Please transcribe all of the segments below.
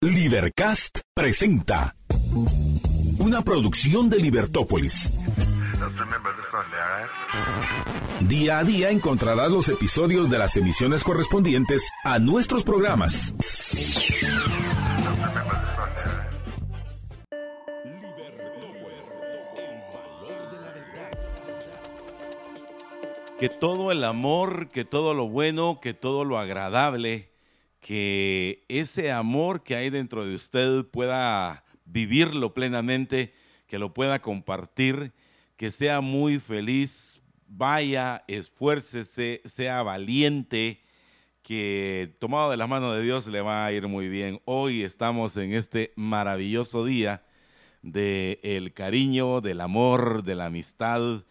Libercast presenta una producción de Libertópolis. Día a día encontrarás los episodios de las emisiones correspondientes a nuestros programas. Que todo el amor, que todo lo bueno, que todo lo agradable que ese amor que hay dentro de usted pueda vivirlo plenamente, que lo pueda compartir, que sea muy feliz, vaya, esfuércese, sea valiente, que tomado de la mano de Dios le va a ir muy bien. Hoy estamos en este maravilloso día de el cariño, del amor, de la amistad,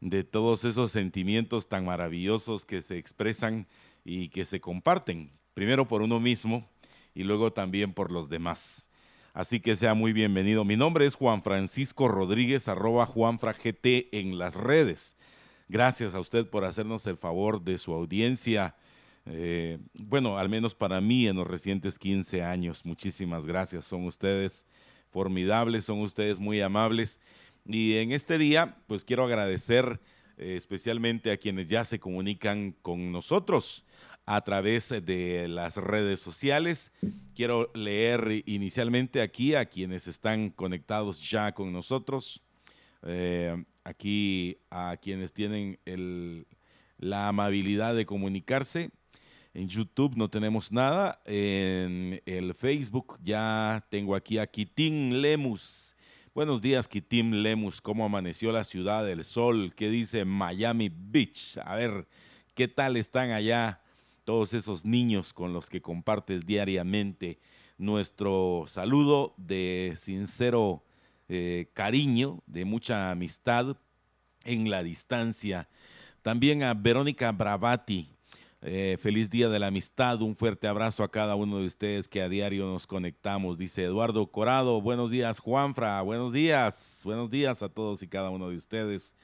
de todos esos sentimientos tan maravillosos que se expresan y que se comparten primero por uno mismo y luego también por los demás. Así que sea muy bienvenido. Mi nombre es Juan Francisco Rodríguez, arroba JuanFraGT en las redes. Gracias a usted por hacernos el favor de su audiencia. Eh, bueno, al menos para mí en los recientes 15 años. Muchísimas gracias. Son ustedes formidables, son ustedes muy amables. Y en este día, pues quiero agradecer eh, especialmente a quienes ya se comunican con nosotros a través de las redes sociales. Quiero leer inicialmente aquí a quienes están conectados ya con nosotros. Eh, aquí a quienes tienen la amabilidad de comunicarse. En YouTube no tenemos nada. En el Facebook ya tengo aquí a Kitín Lemus. Buenos días, Kitín Lemus. ¿Cómo amaneció la ciudad del sol? ¿Qué dice Miami Beach? A ver, ¿qué tal están allá? Todos esos niños con los que compartes diariamente nuestro saludo de sincero eh, cariño, de mucha amistad en la distancia. También a Verónica Bravati, eh, feliz día de la amistad, un fuerte abrazo a cada uno de ustedes que a diario nos conectamos. Dice Eduardo Corado, buenos días Juanfra, buenos días, buenos días a todos y cada uno de ustedes.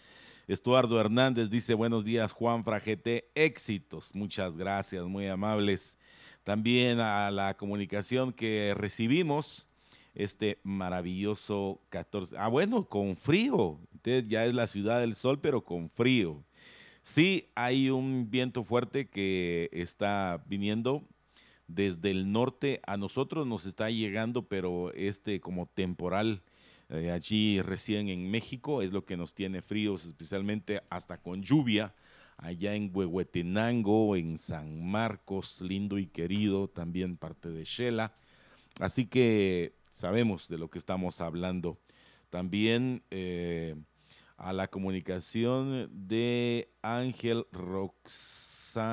Estuardo Hernández dice buenos días Juan Fragete, éxitos, muchas gracias, muy amables. También a la comunicación que recibimos, este maravilloso 14, ah bueno, con frío, Entonces ya es la ciudad del sol, pero con frío. Sí, hay un viento fuerte que está viniendo desde el norte, a nosotros nos está llegando, pero este como temporal eh, allí recién en México, es lo que nos tiene fríos, especialmente hasta con lluvia, allá en Huehuetenango, en San Marcos, lindo y querido, también parte de Shela. Así que sabemos de lo que estamos hablando. También eh, a la comunicación de Ángel Roxana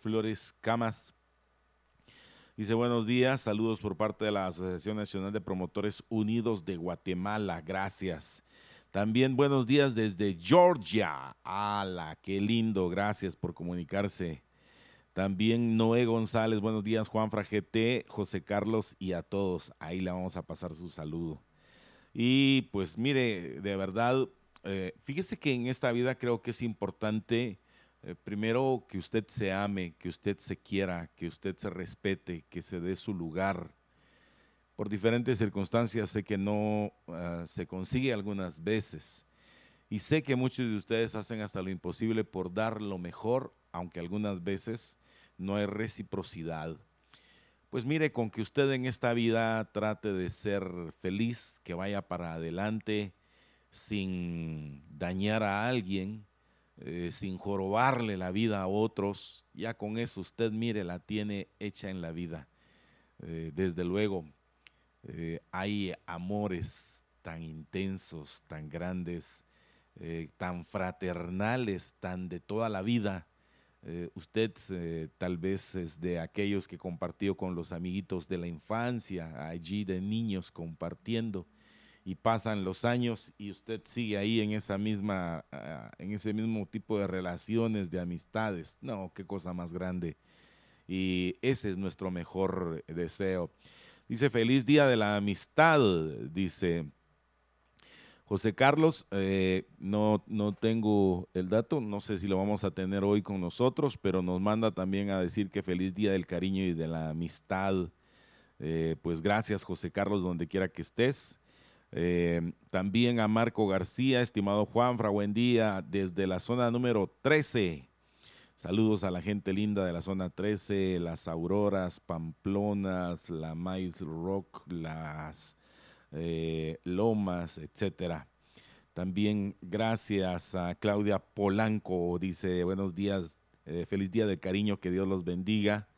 Flores Camas Dice buenos días, saludos por parte de la Asociación Nacional de Promotores Unidos de Guatemala, gracias. También buenos días desde Georgia. ¡Hala! ¡Qué lindo! Gracias por comunicarse. También Noé González, buenos días, Juan Fragete, José Carlos y a todos. Ahí le vamos a pasar su saludo. Y pues mire, de verdad, eh, fíjese que en esta vida creo que es importante eh, primero que usted se ame, que usted se quiera, que usted se respete, que se dé su lugar. Por diferentes circunstancias sé que no ah, se consigue algunas veces. Y sé que muchos de ustedes hacen hasta lo imposible por dar lo mejor, aunque algunas veces no hay reciprocidad. Pues mire, con que usted en esta vida trate de ser feliz, que vaya para adelante sin dañar a alguien, eh, sin jorobarle la vida a otros, ya con eso usted, mire, la tiene hecha en la vida. Eh, desde luego, eh, hay amores tan intensos, tan grandes, tan fraternales, tan de toda la vida. usted tal vez es de aquellos que compartió con los amiguitos de la infancia, allí de niños compartiendo y pasan los años y usted sigue ahí en esa misma, ah, en ese mismo tipo de relaciones, de amistades. No, qué cosa más grande. Y ese es nuestro mejor deseo. Dice, feliz día de la amistad, dice José Carlos. Eh, no, no tengo el dato, no sé si lo vamos a tener hoy con nosotros, pero nos manda también a decir que feliz día del cariño y de la amistad Eh, pues gracias, José Carlos, donde quiera que estés. Eh, también a Marco García, estimado Juanfra, buen desde la zona número 13. Saludos a la gente linda de la zona 13, las Auroras, Pamplonas, la Mais Rock, las eh, Lomas, etcétera. También gracias a Claudia Polanco, dice buenos días, feliz día de cariño, que Dios los bendiga.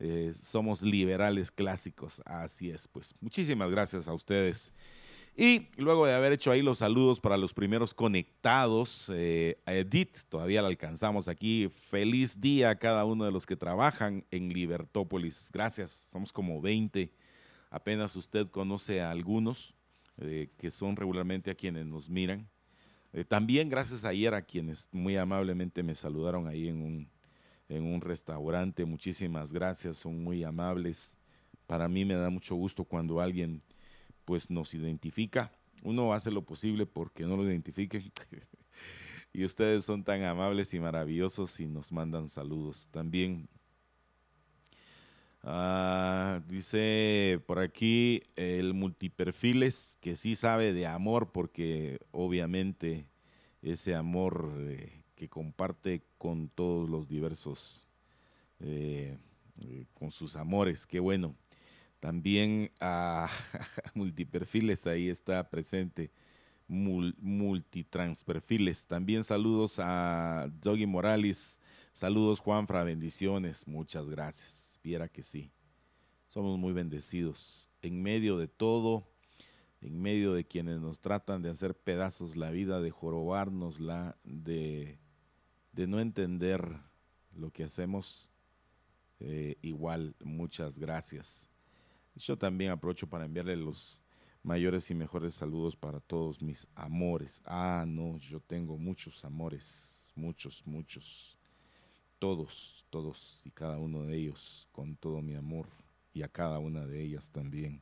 Eh, somos liberales clásicos. Así es, pues muchísimas gracias a ustedes. Y luego de haber hecho ahí los saludos para los primeros conectados, eh, Edith, todavía la alcanzamos aquí. Feliz día a cada uno de los que trabajan en Libertópolis. Gracias, somos como 20. Apenas usted conoce a algunos eh, que son regularmente a quienes nos miran. también gracias ayer a quienes muy amablemente me saludaron ahí en un, en un restaurante. Muchísimas gracias, son muy amables. Para mí me da mucho gusto cuando alguien pues nos identifica. Uno hace lo posible porque no lo identifiquen. y ustedes son tan amables y maravillosos y nos mandan saludos. También ah, dice por aquí el multiperfiles que sí sabe de amor porque obviamente ese amor eh, que comparte con todos los diversos, eh, eh, con sus amores, qué bueno. También a, multiperfiles, ahí está presente, multitransperfiles. También saludos a Doggy Morales, saludos Juanfra, bendiciones, muchas gracias. Viera que sí, somos muy bendecidos. En medio de todo, en medio de quienes nos tratan de hacer pedazos la vida, de la de de no entender lo que hacemos, eh, igual, muchas gracias. Yo también aprovecho para enviarle los mayores y mejores saludos para todos mis amores. Ah, no, yo tengo muchos amores, muchos, muchos. Todos, todos y cada uno de ellos, con todo mi amor y a cada una de ellas también.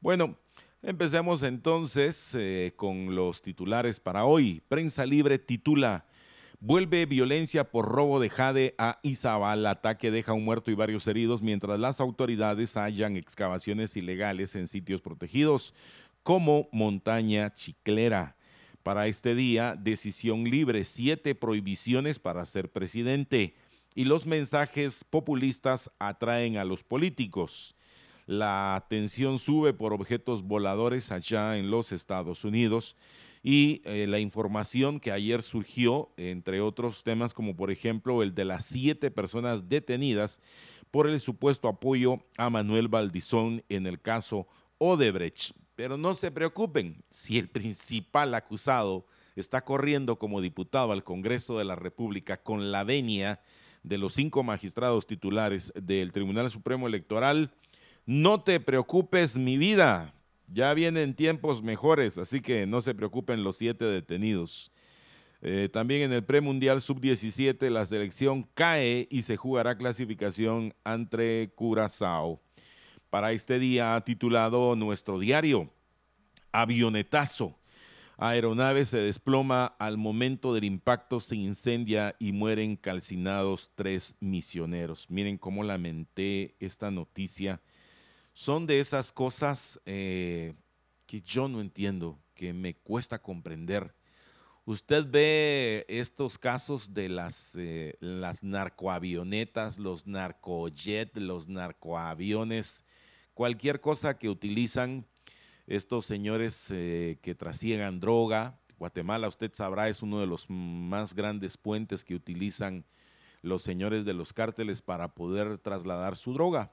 Bueno, empecemos entonces eh, con los titulares para hoy. Prensa Libre titula Vuelve violencia por robo de jade a Izabal. Ataque deja un muerto y varios heridos mientras las autoridades hallan excavaciones ilegales en sitios protegidos como Montaña Chiclera. Para este día, decisión libre, siete prohibiciones para ser presidente. Y los mensajes populistas atraen a los políticos. La tensión sube por objetos voladores allá en los Estados Unidos y eh, la información que ayer surgió, entre otros temas como por ejemplo el de las siete personas detenidas por el supuesto apoyo a Manuel Valdizón en el caso Odebrecht. Pero no se preocupen, si el principal acusado está corriendo como diputado al Congreso de la República con la venia de los cinco magistrados titulares del Tribunal Supremo Electoral, no te preocupes mi vida, ya vienen tiempos mejores, así que no se preocupen los siete detenidos. Eh, también en el premundial sub-17 la selección cae y se jugará clasificación ante Curazao. Para este día ha titulado nuestro diario Avionetazo. Aeronave se desploma al momento del impacto, se incendia y mueren calcinados tres misioneros. Miren cómo lamenté esta noticia son de esas cosas eh, que yo no entiendo, que me cuesta comprender. Usted ve estos casos de las, eh, las narcoavionetas, los narcojet, los narcoaviones, cualquier cosa que utilizan estos señores eh, que trasiegan droga. Guatemala, usted sabrá, es uno de los más grandes puentes que utilizan los señores de los cárteles para poder trasladar su droga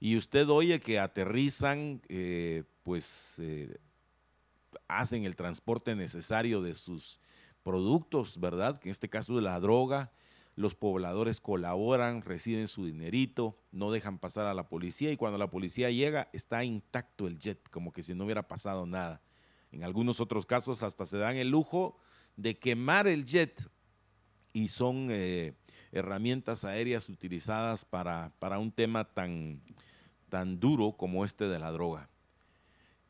y usted oye que aterrizan, eh, pues eh, hacen el transporte necesario de sus productos, ¿verdad? Que en este caso de la droga, los pobladores colaboran, reciben su dinerito, no dejan pasar a la policía y cuando la policía llega está intacto el jet, como que si no hubiera pasado nada. En algunos otros casos hasta se dan el lujo de quemar el jet y son eh, herramientas aéreas utilizadas para, para un tema tan, tan duro como este de la droga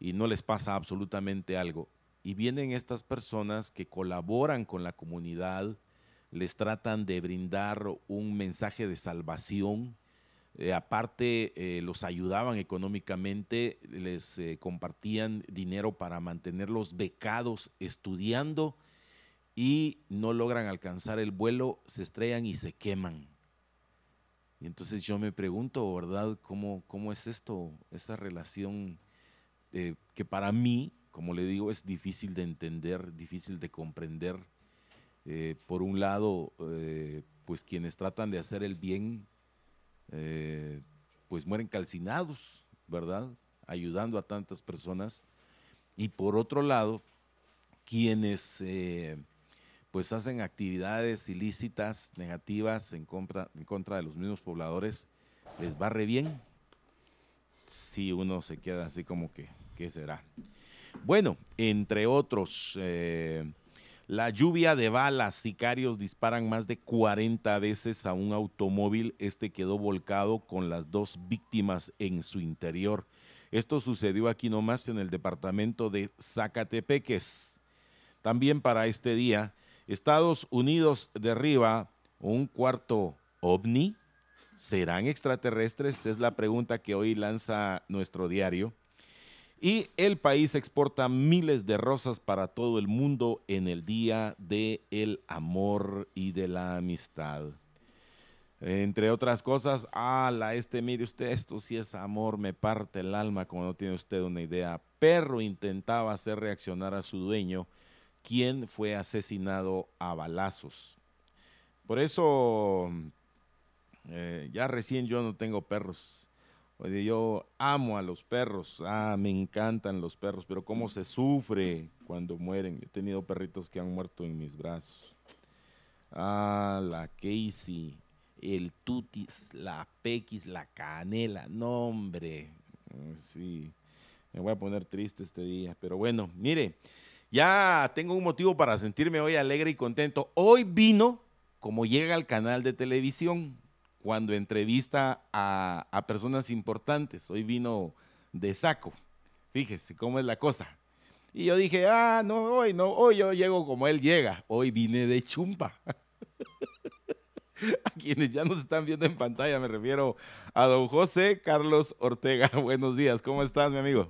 y no les pasa absolutamente algo. Y vienen estas personas que colaboran con la comunidad, les tratan de brindar un mensaje de salvación, Eh, aparte, eh, los ayudaban económicamente, les eh, compartían dinero para mantenerlos becados estudiando y no logran alcanzar el vuelo, se estrellan y se queman. Y entonces yo me pregunto, ¿verdad? ¿Cómo, cómo es esto, esa relación que para mí, como le digo, es difícil de entender, difícil de comprender? por un lado, pues quienes tratan de hacer el bien eh, pues mueren calcinados, ¿verdad? Ayudando a tantas personas. Y por otro lado, quienes eh, pues hacen actividades ilícitas, negativas en contra, en contra de los mismos pobladores, les barre bien. Si uno se queda así como que, ¿qué será? Bueno, entre otros, eh, la lluvia de balas, sicarios disparan más de 40 veces a un automóvil. Este quedó volcado con las dos víctimas en su interior. Esto sucedió aquí nomás en el departamento de Zacatepeques. También para este día, Estados Unidos derriba un cuarto ovni. ¿Serán extraterrestres? Es la pregunta que hoy lanza nuestro diario. Y el país exporta miles de rosas para todo el mundo en el Día del el Amor y de la Amistad. Entre otras cosas, ala, este, mire usted, esto sí es amor, me parte el alma, como no tiene usted una idea. Perro intentaba hacer reaccionar a su dueño, quien fue asesinado a balazos. Por eso, eh, ya recién yo no tengo perros Oye, yo amo a los perros, ah, me encantan los perros, pero cómo se sufre cuando mueren. He tenido perritos que han muerto en mis brazos. Ah, la Casey, el Tutis, la Pequis, la Canela, no hombre. Sí, me voy a poner triste este día, pero bueno, mire, ya tengo un motivo para sentirme hoy alegre y contento. Hoy vino como llega al canal de televisión cuando entrevista a, personas importantes. Hoy vino de saco. Fíjese cómo es la cosa. Y yo dije, ah, no, hoy no, hoy yo llego como él llega. Hoy vine de chumpa. a quienes ya nos están viendo en pantalla, me refiero a don José Carlos Ortega. Buenos días, ¿cómo estás, mi amigo?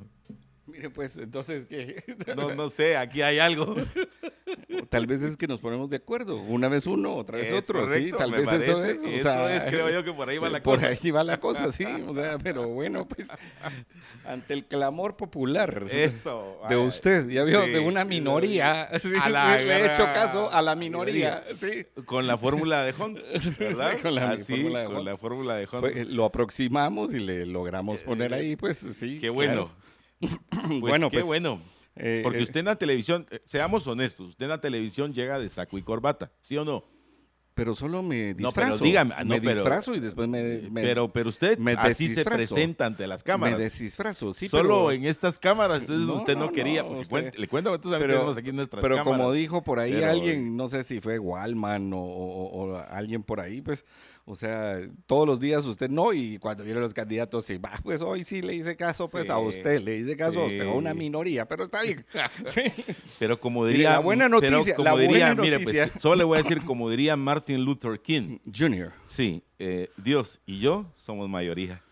Pues entonces que... no, no sé, aquí hay algo. Tal vez es que nos ponemos de acuerdo. Una vez uno, otra vez otro. sí, tal vez eso es. Eso es, creo yo que por ahí va la cosa. Por ahí va la cosa, sí. O sea, pero bueno, pues ante el clamor popular eso, de usted, ya vio, de una minoría. a la, le he hecho caso a la minoría. Sí. Con la fórmula de Hunt, ¿verdad? con la fórmula de Hunt. Con la fórmula de Hunt. lo aproximamos y le logramos poner ahí, pues sí. Qué bueno. Pues bueno, qué pues, bueno. Eh, Porque eh, usted en la televisión, eh, seamos honestos, usted en la televisión llega de saco y corbata, ¿sí o no? Pero solo me disfrazo. No, pero dígame, no, me disfrazo y después me, pero, pero usted así se presenta ante las cámaras. Me disfrazo, sí. Solo en estas cámaras usted no, quería. le cuento a pero, aquí nuestras Pero como dijo por ahí alguien, no sé si fue Walman o alguien por ahí, pues o sea, todos los días usted no, y cuando vienen los candidatos, sí, va, pues hoy sí le hice caso pues a usted, le hice caso a usted, a una minoría, pero está bien. sí. Pero como diría... la buena noticia, la buena noticia. Mire, pues, solo le voy a decir, como diría Martin Luther King. Jr. Sí, eh, Dios y yo somos mayoría.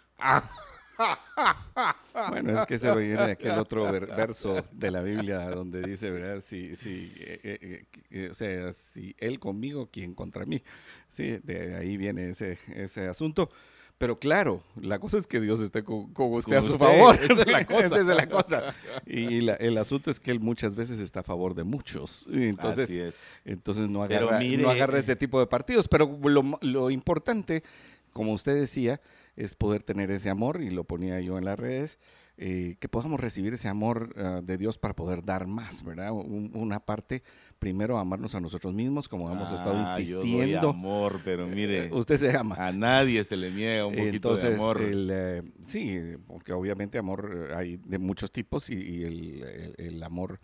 Bueno, es que se viene aquel otro verso de la Biblia donde dice, ¿verdad? Si, si, eh, eh, eh, o sea, si él conmigo, ¿quién contra mí? Sí, de ahí viene ese, ese asunto. Pero claro, la cosa es que Dios esté con, usted a su favor. Esa es la cosa. Esa es la cosa. Y el asunto es que Él muchas veces está a favor de muchos. Entonces, Así es. entonces no, agarra, no agarra ese tipo de partidos. Pero lo, lo importante, como usted decía, es poder tener ese amor, y lo ponía yo en las redes, eh, que podamos recibir ese amor ah, de Dios para poder dar más, ¿verdad? una parte, primero amarnos a nosotros mismos, como hemos estado ah, insistiendo. Yo doy amor, pero mire. Eh, usted se ama. A nadie se le niega un poquito de amor. Eh, sí, porque obviamente amor hay de muchos tipos y, el, amor,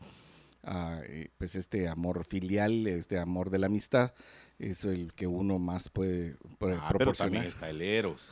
ah, pues este amor filial, este amor de la amistad, es el que uno más puede ah, Pero también está el Eros.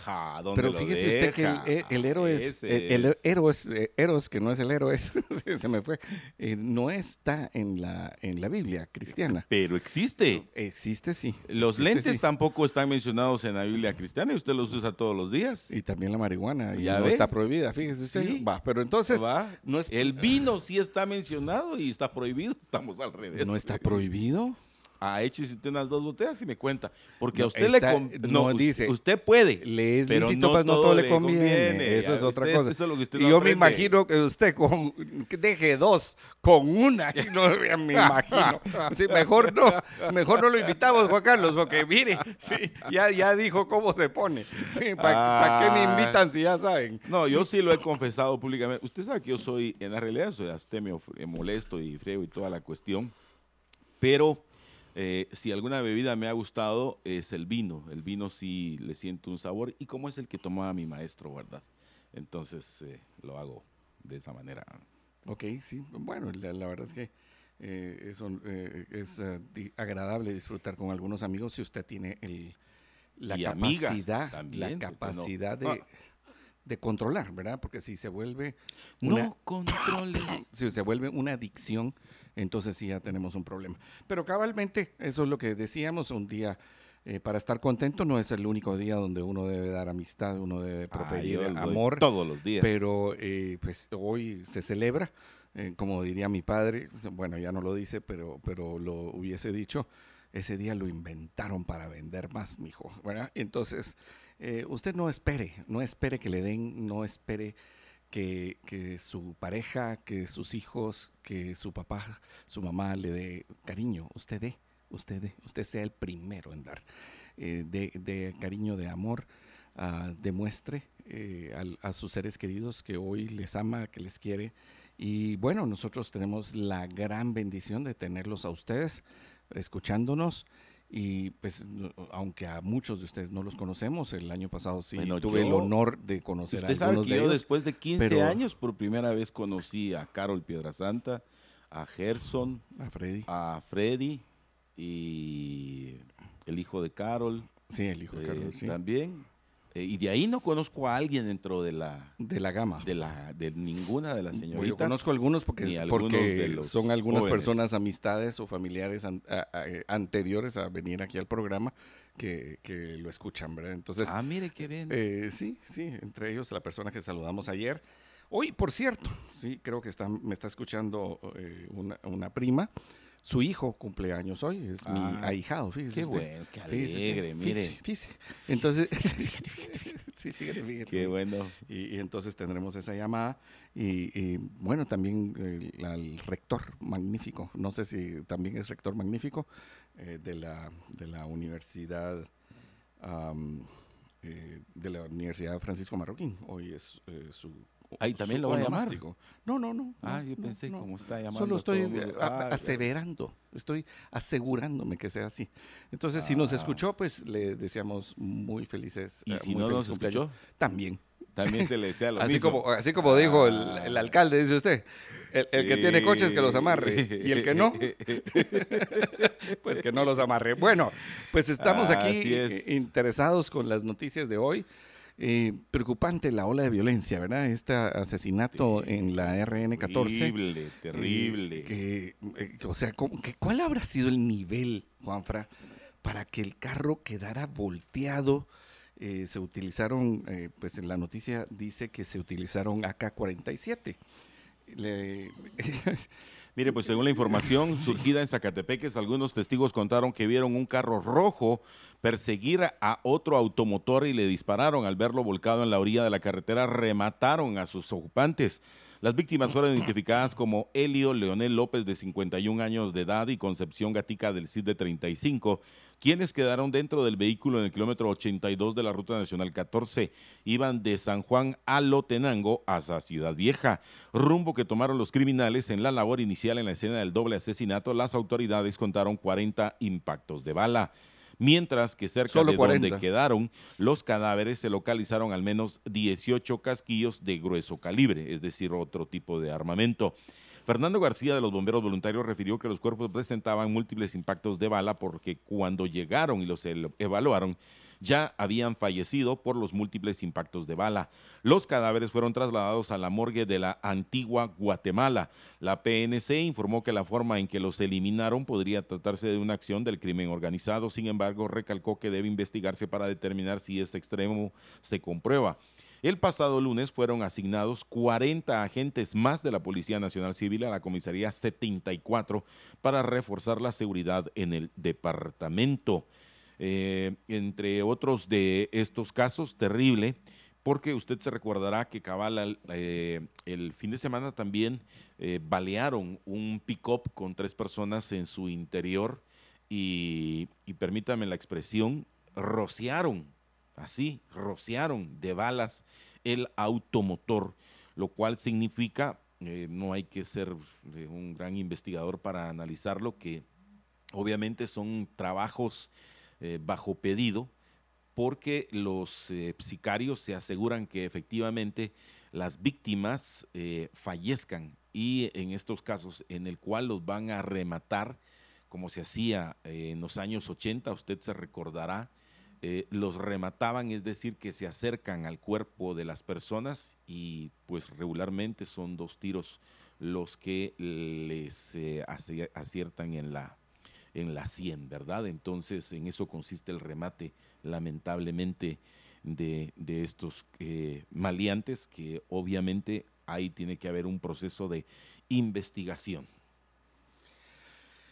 pero fíjese usted que el, Eros, el, Eros, Eros, que no es el héroe, se me fue, eh, no está en la, en la Biblia cristiana. Pero existe. Existe, sí. Los lentes tampoco están mencionados en la Biblia cristiana y usted los usa todos los días. Y también la marihuana, ya no está prohibida, fíjese usted. Va, pero entonces... No es... El vino sí está mencionado y está prohibido, estamos al revés. ¿No está prohibido? A échese usted unas dos botellas y me cuenta. Porque a usted le No, dice. Usted puede. Le es pero no, pues, no todo, le conviene. Eso es otra cosa. y yo me imagino que usted con, deje dos con una. No, me imagino. Sí, mejor no. Mejor no lo invitamos, Juan Carlos, porque mire, sí, ya, ya dijo cómo se pone. ¿Para qué me invitan si ya saben? No, yo sí lo he confesado públicamente. Usted sabe que yo soy, en la realidad, soy usted me molesto y frío y toda la cuestión. Pero eh, si alguna bebida me ha gustado es el vino. El vino sí le siento un sabor y como es el que tomaba mi maestro, ¿verdad? Entonces eh, lo hago de esa manera. Ok, sí. Bueno, la, verdad es que eh, eso, es agradable disfrutar con algunos amigos si usted tiene el, la capacidad, la capacidad de... Ah. de controlar, ¿verdad? Porque si se vuelve una, no controles. Si se vuelve una adicción, entonces sí ya tenemos un problema. Pero cabalmente, eso es lo que decíamos, un día eh, para estar contento no es el único día donde uno debe dar amistad, uno debe proferir el amor. Todos los días. Pero eh, pues hoy se celebra, eh, como diría mi padre, bueno, ya no lo dice, pero, pero lo hubiese dicho, ese día lo inventaron para vender más, mijo, ¿verdad? Entonces, usted no espere, no espere que le den, no espere que, su pareja, que sus hijos, que su papá, su mamá le dé cariño. Usted dé, usted dé, usted sea el primero en dar. Eh, de, cariño, de amor, ah, demuestre eh, a, sus seres queridos que hoy les ama, que les quiere. Y bueno, nosotros tenemos la gran bendición de tenerlos a ustedes escuchándonos y pues, aunque a muchos de ustedes no los conocemos, el año pasado sí tuve el honor de conocer a algunos de ellos. después de 15 años por primera vez conocí a Carol Piedrasanta, a Gerson, a Freddy, a Freddy y el hijo de Carol. Sí, el hijo de Carol, eh, sí. También. Eh, y de ahí no conozco a alguien dentro de la de la gama de la de ninguna de las señoritas. Yo conozco algunos porque, porque son algunas personas amistades o familiares eh, anteriores a venir aquí al programa que, que, lo escuchan, ¿verdad? Entonces ah mire qué bien. Eh, sí sí entre ellos la persona que saludamos ayer. Hoy por cierto sí creo que está me está escuchando una, una prima su hijo cumpleaños hoy, es mi ah, ahijado, fíjese. Qué bueno, qué alegre, mire. Fíjese, Entonces, sí, fíjate, fíjate. Qué bueno. Y, entonces tendremos esa llamada. Y, bueno, también el, rector magnífico, no sé si también es rector magnífico eh, de, la, de la Universidad. Eh, de la Universidad Francisco Marroquín. Hoy es eh, su Ahí también lo voy a llamar. No, no, no. Ah, yo pensé cómo está llamando. Solo estoy aseverando, estoy asegurándome que sea así. Entonces, si nos ah. escuchó, pues le deseamos muy felices. ¿Y eh, si no nos escuchó? También. También se le desea lo así mismo. Como, así como dijo el, alcalde, dice usted. El, que tiene coches que los amarre. Y el que no, pues que no los amarre. Bueno, pues estamos aquí interesados con las noticias de hoy. Eh, preocupante la ola de violencia, ¿verdad? Este asesinato en la RN14. Terrible, terrible. Eh, que, o sea, ¿cuál habrá sido el nivel, Juanfra, para que el carro quedara volteado? Eh, se utilizaron, pues en la noticia dice que se utilizaron AK-47. Mire, pues según la información surgida en Zacatepeques, algunos testigos contaron que vieron un carro rojo perseguir a otro automotor y le dispararon. Al verlo volcado en la orilla de la carretera, remataron a sus ocupantes. Las víctimas fueron identificadas como Elio Leonel López, de 51 años de edad, y Concepción Gatica del CID de 35, quienes quedaron dentro del vehículo en el kilómetro 82 de la Ruta Nacional 14. Iban de San Juan a Lotenango hacia Ciudad Vieja, rumbo que tomaron los criminales en la labor inicial en la escena del doble asesinato. Las autoridades contaron 40 impactos de bala mientras que cerca de donde quedaron los cadáveres se localizaron al menos 18 casquillos de grueso calibre, es decir, otro tipo de armamento. Fernando García de los bomberos voluntarios refirió que los cuerpos presentaban múltiples impactos de bala porque cuando llegaron y los evaluaron, ya habían fallecido por los múltiples impactos de bala. Los cadáveres fueron trasladados a la morgue de la antigua Guatemala. La PNC informó que la forma en que los eliminaron podría tratarse de una acción del crimen organizado, sin embargo recalcó que debe investigarse para determinar si este extremo se comprueba. El pasado lunes fueron asignados 40 agentes más de la Policía Nacional Civil a la Comisaría 74 para reforzar la seguridad en el departamento. Eh, entre otros de estos casos, terrible, porque usted se recordará que cabal eh, el fin de semana también eh, balearon un pick-up con tres personas en su interior y, y permítame la expresión, rociaron, así, rociaron de balas el automotor, lo cual significa, no hay que ser un gran investigador para analizarlo, que obviamente son trabajos eh, bajo pedido porque los eh, sicarios se aseguran que efectivamente las víctimas eh, fallezcan y en estos casos en el cual los van a rematar como se hacía en los años 80, usted se recordará, los remataban, es decir, que se acercan al cuerpo de las personas y pues regularmente son dos tiros los que les aciertan en la, en la 100, ¿verdad? Entonces en eso consiste el remate, lamentablemente, de, estos eh, maleantes, que obviamente ahí tiene que haber un proceso de investigación.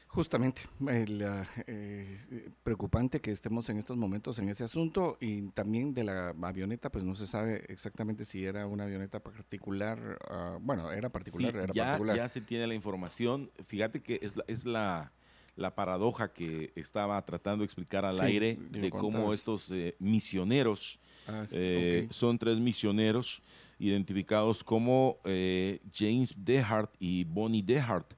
Justamente, eh, eh, preocupante que estemos en estos momentos en ese asunto y también de la avioneta, pues no se sabe exactamente si era una avioneta particular, ah, bueno, era particular, era ya, particular. Ya se tiene la información, fíjate que es es la la paradoja que estaba tratando de explicar al aire de cómo estos eh, misioneros, ah, eh, son tres misioneros identificados como eh, James Dehart y Bonnie Dehart,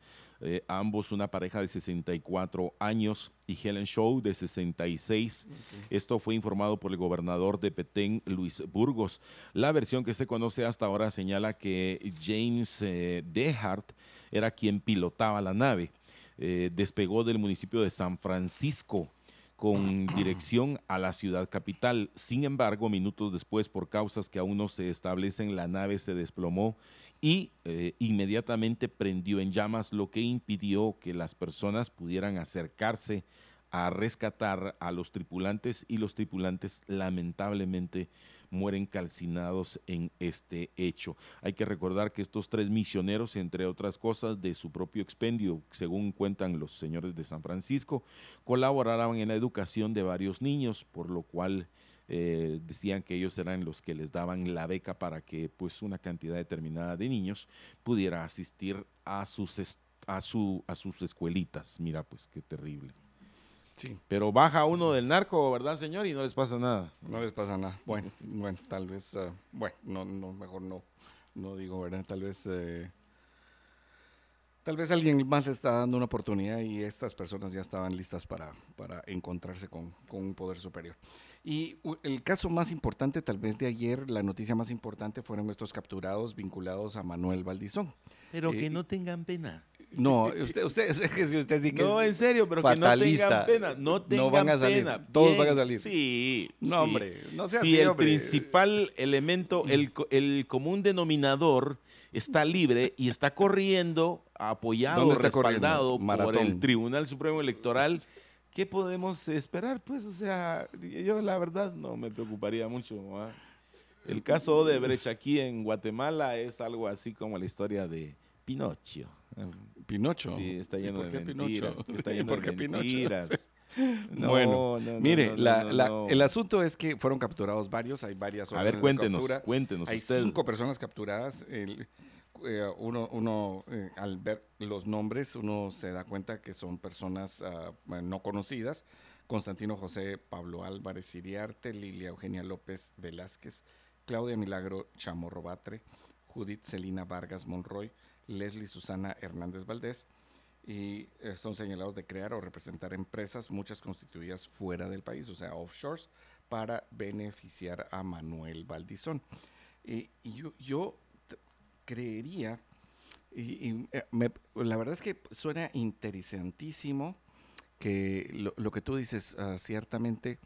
ambos una pareja de 64 años, y Helen Shaw de 66. Esto fue informado por el gobernador de Petén, Luis Burgos. La versión que se conoce hasta ahora señala que James Dehart era quien pilotaba la nave eh, despegó del municipio de San Francisco con dirección a la ciudad capital. Sin embargo, minutos después, por causas que aún no se establecen, la nave se desplomó y eh, inmediatamente prendió en llamas, lo que impidió que las personas pudieran acercarse a rescatar a los tripulantes y los tripulantes lamentablemente mueren calcinados en este hecho. Hay que recordar que estos tres misioneros, entre otras cosas, de su propio expendio, según cuentan los señores de San Francisco, colaboraban en la educación de varios niños, por lo cual eh, decían que ellos eran los que les daban la beca para que pues una cantidad determinada de niños pudiera asistir a sus, a su, a sus escuelitas. Mira, pues qué terrible. Sí. Pero baja uno del narco, ¿verdad, señor? Y no les pasa nada. No les pasa nada. Bueno, bueno, tal vez, uh, bueno, no, no, mejor no, no digo, ¿verdad? Tal vez, eh, tal vez alguien más le está dando una oportunidad y estas personas ya estaban listas para, para encontrarse con, con un poder superior. Y el caso más importante, tal vez de ayer, la noticia más importante fueron estos capturados vinculados a Manuel Valdizón. Pero que eh, no tengan pena. No, usted, usted, usted sí que No, en serio, pero que no tengan pena. No tengan van a salir, pena. Todos van a salir. Sí. No, hombre. No sea si el principal elemento, el, el, común denominador está libre y está corriendo apoyado, respaldado por el Tribunal Supremo Electoral, ¿qué podemos esperar? Pues, o sea, yo la verdad no me preocuparía mucho. ¿ah? El caso de Brecht aquí en Guatemala es algo así como la historia de Pinocho. Pinocho. Sí, está lleno de mentiras. Está lleno de mentiras. bueno, mire, el asunto es que fueron capturados varios, hay varias A ver, cuéntenos, cuéntenos. Hay cinco personas capturadas. Eh, uno, uno eh, al ver los nombres, uno se da cuenta que son personas ah, no conocidas. Constantino José Pablo Álvarez Iriarte, Lilia Eugenia López Velázquez, Claudia Milagro Chamorro Batre, Judith Celina Vargas Monroy, Leslie Susana Hernández Valdés, y eh, son señalados de crear o representar empresas, muchas constituidas fuera del país, o sea, offshores, para beneficiar a Manuel Valdizón. y yo, creería Y, eh, la verdad es que suena interesantísimo que lo, que tú dices uh, ciertamente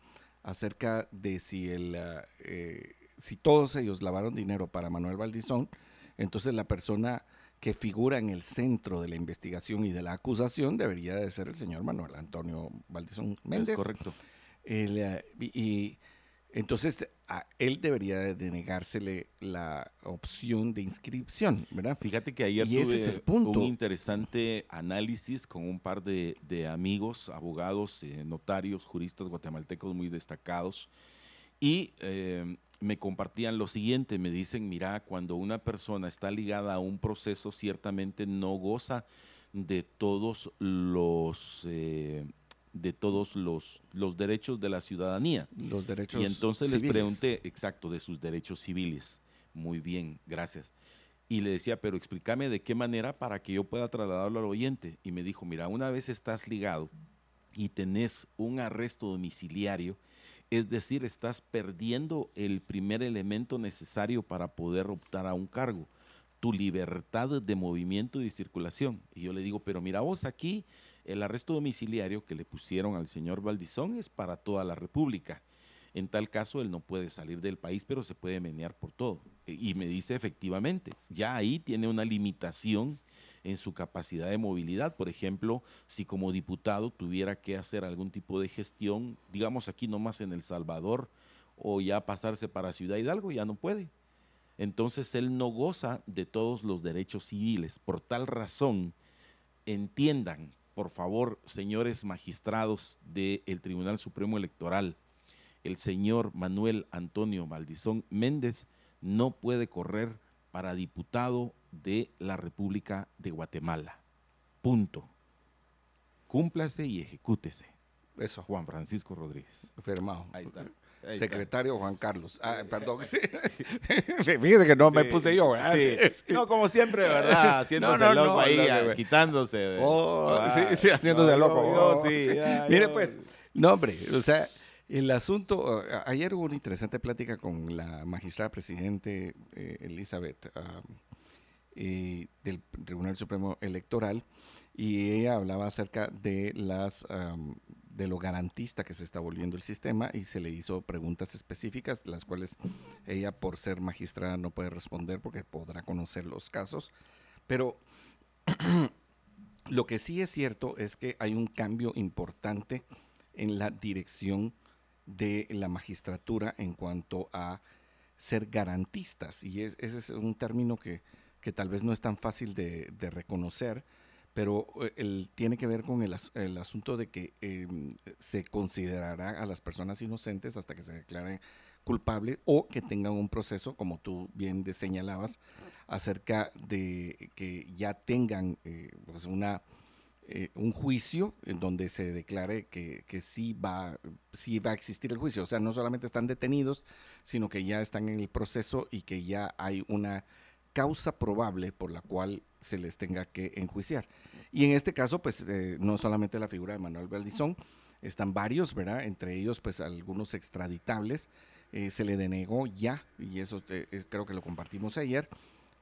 acerca de si, el, uh, eh, si todos ellos lavaron dinero para Manuel Valdizón, entonces la persona que figura en el centro de la investigación y de la acusación debería de ser el señor Manuel Antonio Valdizón Méndez. Es correcto. Uh, y entonces, a él debería denegársele la opción de inscripción, ¿verdad? Fíjate que ayer tuve un interesante análisis con un par de, amigos, abogados, eh, notarios, juristas guatemaltecos muy destacados, y eh, me compartían lo siguiente, me dicen, mira, cuando una persona está ligada a un proceso, ciertamente no goza de todos los... Eh, de todos los, los derechos de la ciudadanía. Los derechos Y entonces les pregunté, exacto, de sus derechos civiles. Muy bien, gracias. Y le decía, pero explícame de qué manera para que yo pueda trasladarlo al oyente. Y me dijo, mira, una vez estás ligado y tenés un arresto domiciliario, es decir, estás perdiendo el primer elemento necesario para poder optar a un cargo, tu libertad de movimiento y circulación. Y yo le digo, pero mira vos aquí el arresto domiciliario que le pusieron al señor Valdizón es para toda la República. En tal caso, él no puede salir del país, pero se puede menear por todo. E, y me dice efectivamente, ya ahí tiene una limitación en su capacidad de movilidad. Por ejemplo, si como diputado tuviera que hacer algún tipo de gestión, digamos aquí nomás en El Salvador, o ya pasarse para Ciudad Hidalgo, ya no puede. Entonces él no goza de todos los derechos civiles. Por tal razón, entiendan por favor, señores magistrados del Tribunal Supremo Electoral, el señor Manuel Antonio Valdizón Méndez no puede correr para diputado de la República de Guatemala. Punto. Cúmplase y ejecútese. Eso. Juan Francisco Rodríguez. Firmado. Ahí está. Secretario Juan Carlos. Ah, perdón. Fíjese que no me puse yo. No, como siempre, ¿verdad? Haciéndose loco ahí, quitándose. Oh, sí, sí, haciéndose loco. Mire, pues, no, hombre, o sea, el asunto, ayer hubo una interesante plática con la magistrada presidente eh, Elizabeth ah, del Tribunal Supremo Electoral y ella hablaba acerca de las de lo garantista que se está volviendo el sistema y se le hizo preguntas específicas, las cuales ella por ser magistrada no puede responder porque podrá conocer los casos. Pero lo que sí es cierto es que hay un cambio importante en la dirección de la magistratura en cuanto a ser garantistas. Y ese es un término que, que, tal vez no es tan fácil de, reconocer, pero eh, tiene que ver con el, asunto de que em, se considerará a las personas inocentes hasta que se declaren culpables o que tengan un proceso, como tú bien señalabas, acerca de que ya tengan eh, pues una, eh, un juicio en donde se declare que, que sí, va, sí va a existir el juicio. O sea, no solamente están detenidos, sino que ya están en el proceso y que ya hay una causa probable por la cual se les tenga que enjuiciar. Y en este caso, pues eh, no solamente la figura de Manuel Valdizón, están varios, ¿verdad? Entre ellos, pues algunos extraditables. Eh, se le denegó ya, y eso eh, creo que lo compartimos ayer,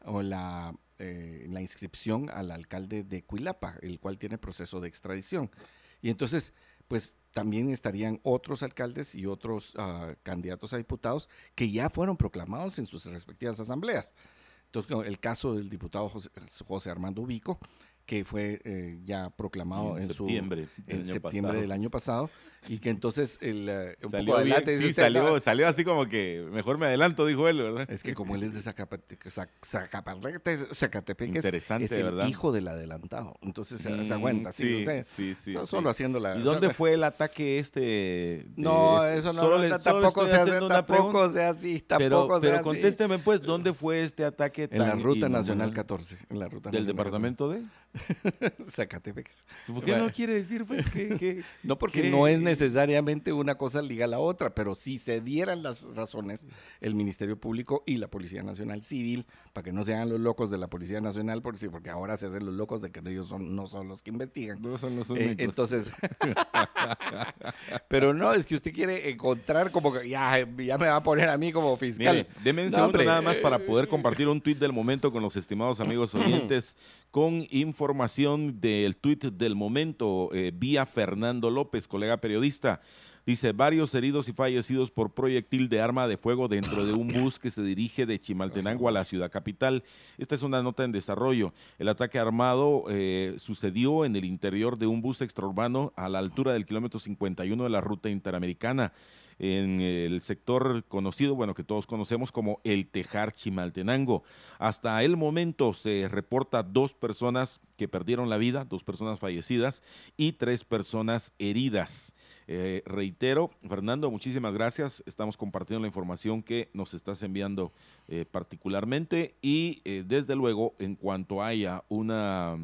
o la, la inscripción al alcalde de Cuilapa, el cual tiene proceso de extradición. Y entonces, pues también estarían otros alcaldes y otros ah, candidatos a diputados que ya fueron proclamados en sus respectivas asambleas. Entonces, el caso del diputado José, Armando Ubico, que fue eh, ya proclamado en, septiembre, en septiembre del año pasado y que entonces el, eh, un salió poco adelante sí, salió, salió así como que mejor me adelanto, dijo él, ¿verdad? Es que como él es de Zacatepec, Zacatepec Interesante, es, el hijo del adelantado, entonces se, mm, aguanta, sí, sí, sí, Solo haciendo la... ¿Y dónde fue el ataque este? no, eso no, solo le, tampoco se hace, tampoco sea así, tampoco pero, pero contésteme pues, ¿dónde fue este ataque? En la Ruta Nacional 14, en la Ruta ¿Del departamento de? Zacatepec. ¿Por qué no quiere decir pues que... no, porque no es necesariamente una cosa liga a la otra, pero si se dieran las razones, el Ministerio Público y la Policía Nacional Civil, para que no sean los locos de la Policía Nacional, porque, porque ahora se hacen los locos de que ellos son, no son los que investigan. No son los eh, únicos. entonces, pero no, es que usted quiere encontrar como que ya, ya me va a poner a mí como fiscal. Mire, un segundo nada más para poder compartir un tuit del momento con los estimados amigos oyentes con información del tuit del momento eh, vía Fernando López, colega periodista. Dice, varios heridos y fallecidos por proyectil de arma de fuego dentro de un bus que se dirige de Chimaltenango a la ciudad capital. Esta es una nota en desarrollo. El ataque armado eh, sucedió en el interior de un bus extraurbano a la altura del kilómetro 51 de la ruta interamericana en el sector conocido, bueno, que todos conocemos como el Tejar Chimaltenango. Hasta el momento se reporta dos personas que perdieron la vida, dos personas fallecidas y tres personas heridas. Eh, reitero, Fernando, muchísimas gracias. Estamos compartiendo la información que nos estás enviando eh, particularmente y eh, desde luego, en cuanto haya una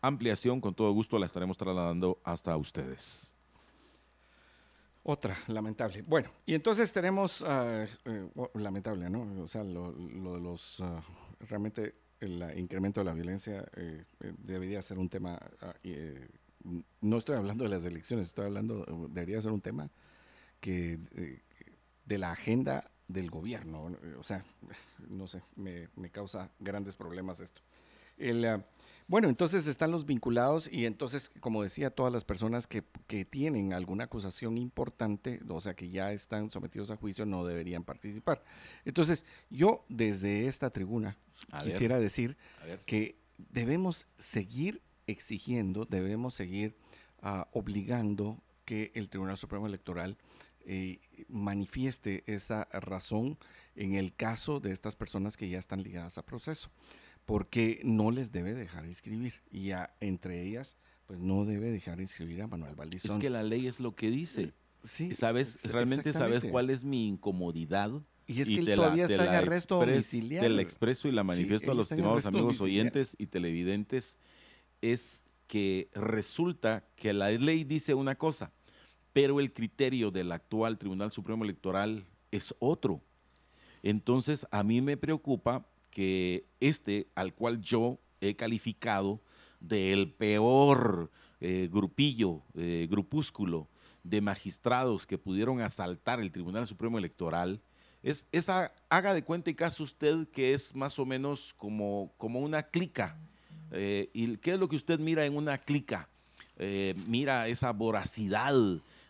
ampliación, con todo gusto la estaremos trasladando hasta ustedes. Otra, lamentable. Bueno, y entonces tenemos, ah, lamentable, ¿no? O sea, lo, de los, ah, realmente el incremento de la violencia debería ser un tema ah, no estoy hablando de las elecciones, estoy hablando, debería ser un tema que eh, de la agenda del gobierno. O sea, no sé, me, causa grandes problemas esto. El, bueno, entonces están los vinculados y entonces, como decía, todas las personas que, tienen alguna acusación importante, o sea, que ya están sometidos a juicio, no deberían participar. Entonces, yo desde esta tribuna quisiera decir que debemos seguir exigiendo, debemos seguir ah, obligando que el Tribunal Supremo Electoral eh, manifieste esa razón en el caso de estas personas que ya están ligadas a proceso, porque no les debe dejar inscribir y entre ellas, pues no debe dejar inscribir a Manuel Valdizón. Es que la ley es lo que dice. Sí, ¿Sabes? Realmente sabes cuál es mi incomodidad. Y es que él todavía está en arresto domiciliario. Te la expreso y la manifiesto a los estimados amigos oyentes y televidentes es que resulta que la ley dice una cosa, pero el criterio del actual Tribunal Supremo Electoral es otro. Entonces, a mí me preocupa que este, al cual yo he calificado del peor eh, grupillo, eh, grupúsculo de magistrados que pudieron asaltar el Tribunal Supremo Electoral, es esa, haga de cuenta y caso usted que es más o menos como, como una clica eh, ¿Y qué es lo que usted mira en una clica? Eh, mira esa voracidad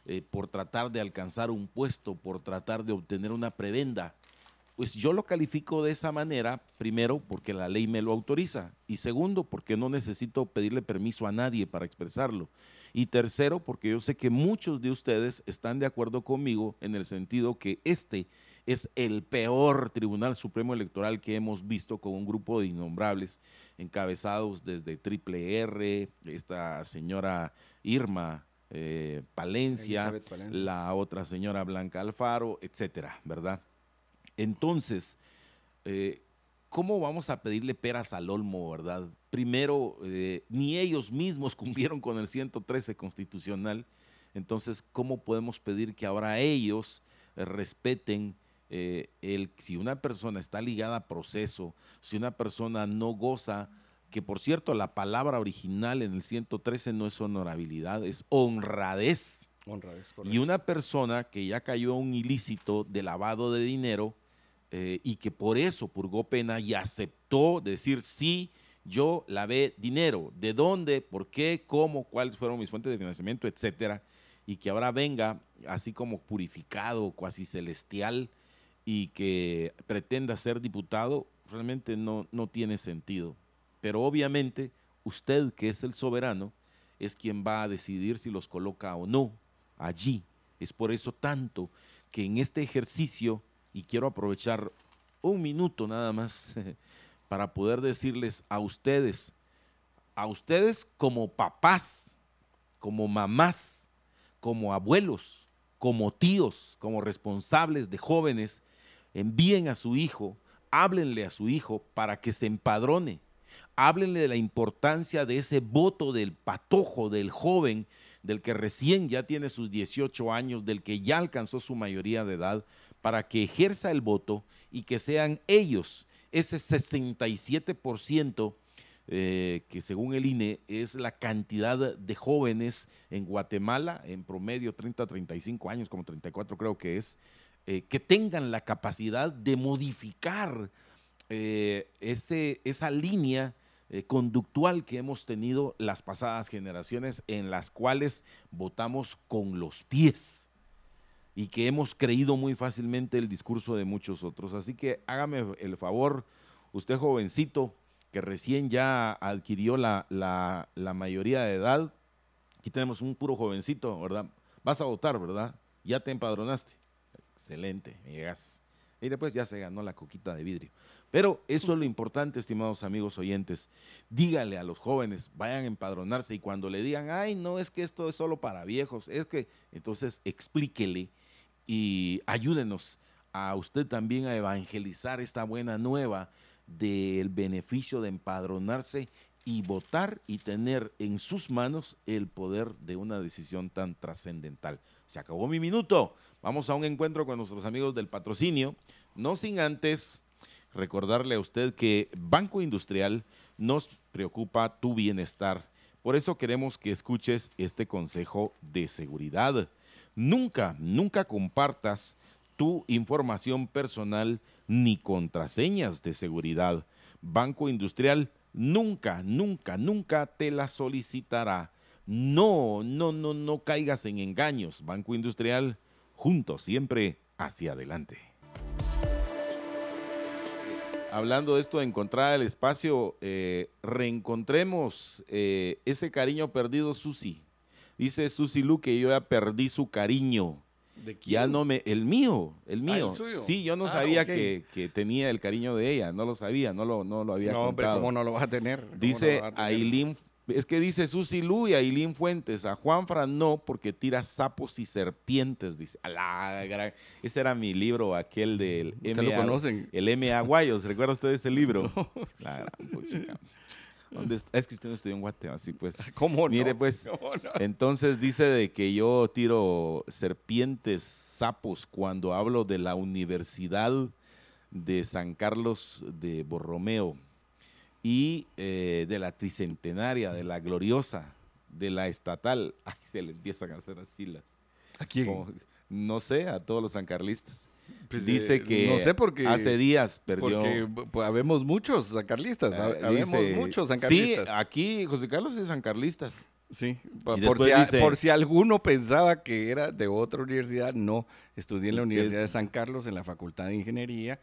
eh, por tratar de alcanzar un puesto, por tratar de obtener una prebenda. Pues yo lo califico de esa manera, primero porque la ley me lo autoriza y segundo porque no necesito pedirle permiso a nadie para expresarlo. Y tercero porque yo sé que muchos de ustedes están de acuerdo conmigo en el sentido que este es el peor Tribunal Supremo Electoral que hemos visto con un grupo de innombrables encabezados desde Triple R, esta señora Irma eh, Palencia, la otra señora Blanca Alfaro, etcétera, ¿verdad? Entonces, eh, ¿cómo vamos a pedirle peras al olmo, verdad? Primero, eh, ni ellos mismos cumplieron con el 113 constitucional, entonces, ¿cómo podemos pedir que ahora ellos respeten eh, el, si una persona está ligada a proceso, si una persona no goza, que por cierto la palabra original en el 113 no es honorabilidad, es honradez. y una persona que ya cayó a un ilícito de lavado de dinero eh, y que por eso purgó pena y aceptó decir sí, yo lavé dinero, de dónde, por qué, cómo, cuáles fueron mis fuentes de financiamiento, etcétera, y que ahora venga así como purificado, cuasi celestial, y que pretenda ser diputado, realmente no, no tiene sentido. Pero obviamente usted, que es el soberano, es quien va a decidir si los coloca o no allí. Es por eso tanto que en este ejercicio, y quiero aprovechar un minuto nada más para poder decirles a ustedes, a ustedes como papás, como mamás, como abuelos, como tíos, como responsables de jóvenes, envíen a su hijo, háblenle a su hijo para que se empadrone, Háblenle de la importancia de ese voto del patojo, del joven, del que recién ya tiene sus 18 años, del que ya alcanzó su mayoría de edad, para que ejerza el voto y que sean ellos ese 67% eh, que según el INE es la cantidad de jóvenes en Guatemala, en promedio 30 35 años, como 34 creo que es, eh, que tengan la capacidad de modificar eh, ese, esa línea conductual que hemos tenido las pasadas generaciones en las cuales votamos con los pies y que hemos creído muy fácilmente el discurso de muchos otros. Así que hágame el favor, usted jovencito, que recién ya adquirió la, la, mayoría de edad, aquí tenemos un puro jovencito, ¿verdad? Vas a votar, ¿verdad? Ya te empadronaste. Excelente, llegas. Y después ya se ganó la coquita de vidrio. Pero eso es lo importante, estimados amigos oyentes. Dígale a los jóvenes, vayan a empadronarse y cuando le digan, ay, no, es que esto es solo para viejos, es que, entonces explíquele y ayúdenos a usted también a evangelizar esta buena nueva del beneficio de empadronarse y votar y tener en sus manos el poder de una decisión tan trascendental. Se acabó mi minuto. Vamos a un encuentro con nuestros amigos del patrocinio, no sin antes recordarle a usted que Banco Industrial nos preocupa tu bienestar. Por eso queremos que escuches este consejo de seguridad. Nunca, nunca compartas tu información personal ni contraseñas de seguridad. Banco Industrial nunca, nunca, nunca te la solicitará. No, no, no, no caigas en engaños. Banco Industrial, juntos siempre hacia adelante. Hablando de esto de encontrar el espacio, eh, reencontremos eh, ese cariño perdido, Susi. Dice Susi Lu que yo ya perdí su cariño. Ya no me, el mío, el ah, mío. Sí, yo no ah, sabía que, tenía el cariño de ella, no lo sabía, no lo, no lo había no, contado. ¿cómo no lo vas a tener? Dice Ailín, es que dice Susi Lu y Ailín Fuentes, a Juanfra no, porque tira sapos y serpientes, dice. ese era mi libro, aquel del M. lo conocen? El M. Aguayos, ¿recuerda usted ese libro? Es que usted no estudió en Guatemala, así pues. ¿Cómo no? Mire, pues, entonces dice de que yo tiro serpientes, sapos, cuando hablo de la Universidad de San Carlos de Borromeo y eh, de la tricentenaria, de la gloriosa, de la estatal. Ay, se le empiezan a hacer así las... ¿A quién? no sé, a todos los sancarlistas. Pues, dice eh, que no sé porque, hace días perdió. Porque pues, habemos muchos sancarlistas, ah, habemos muchos sancarlistas. Sí, aquí José Carlos es sancarlistas. Sí, por si, por si, alguno pensaba que era de otra universidad, no. Estudié en la Universidad de San Carlos, en la Facultad de Ingeniería,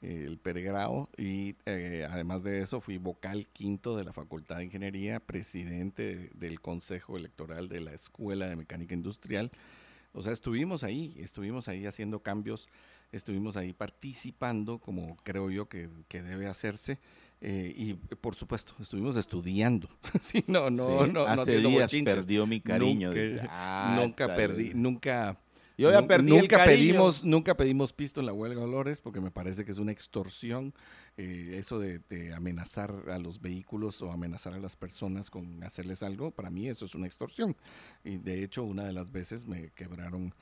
el pregrado, y eh, además de eso fui vocal quinto de la Facultad de Ingeniería, presidente del Consejo Electoral de la Escuela de Mecánica Industrial. O sea, estuvimos ahí, estuvimos ahí haciendo cambios estuvimos ahí participando, como creo yo que, debe hacerse. Eh, y por supuesto, estuvimos estudiando. sí, no, no, no. Hace días perdió mi cariño. Nunca, ah, nunca perdí, nunca. Yo ya perdí nunca pedimos, nunca pedimos pisto en la huelga de Dolores porque me parece que es una extorsión eh, eso de, de, amenazar a los vehículos o amenazar a las personas con hacerles algo. Para mí eso es una extorsión. Y de hecho una de las veces me quebraron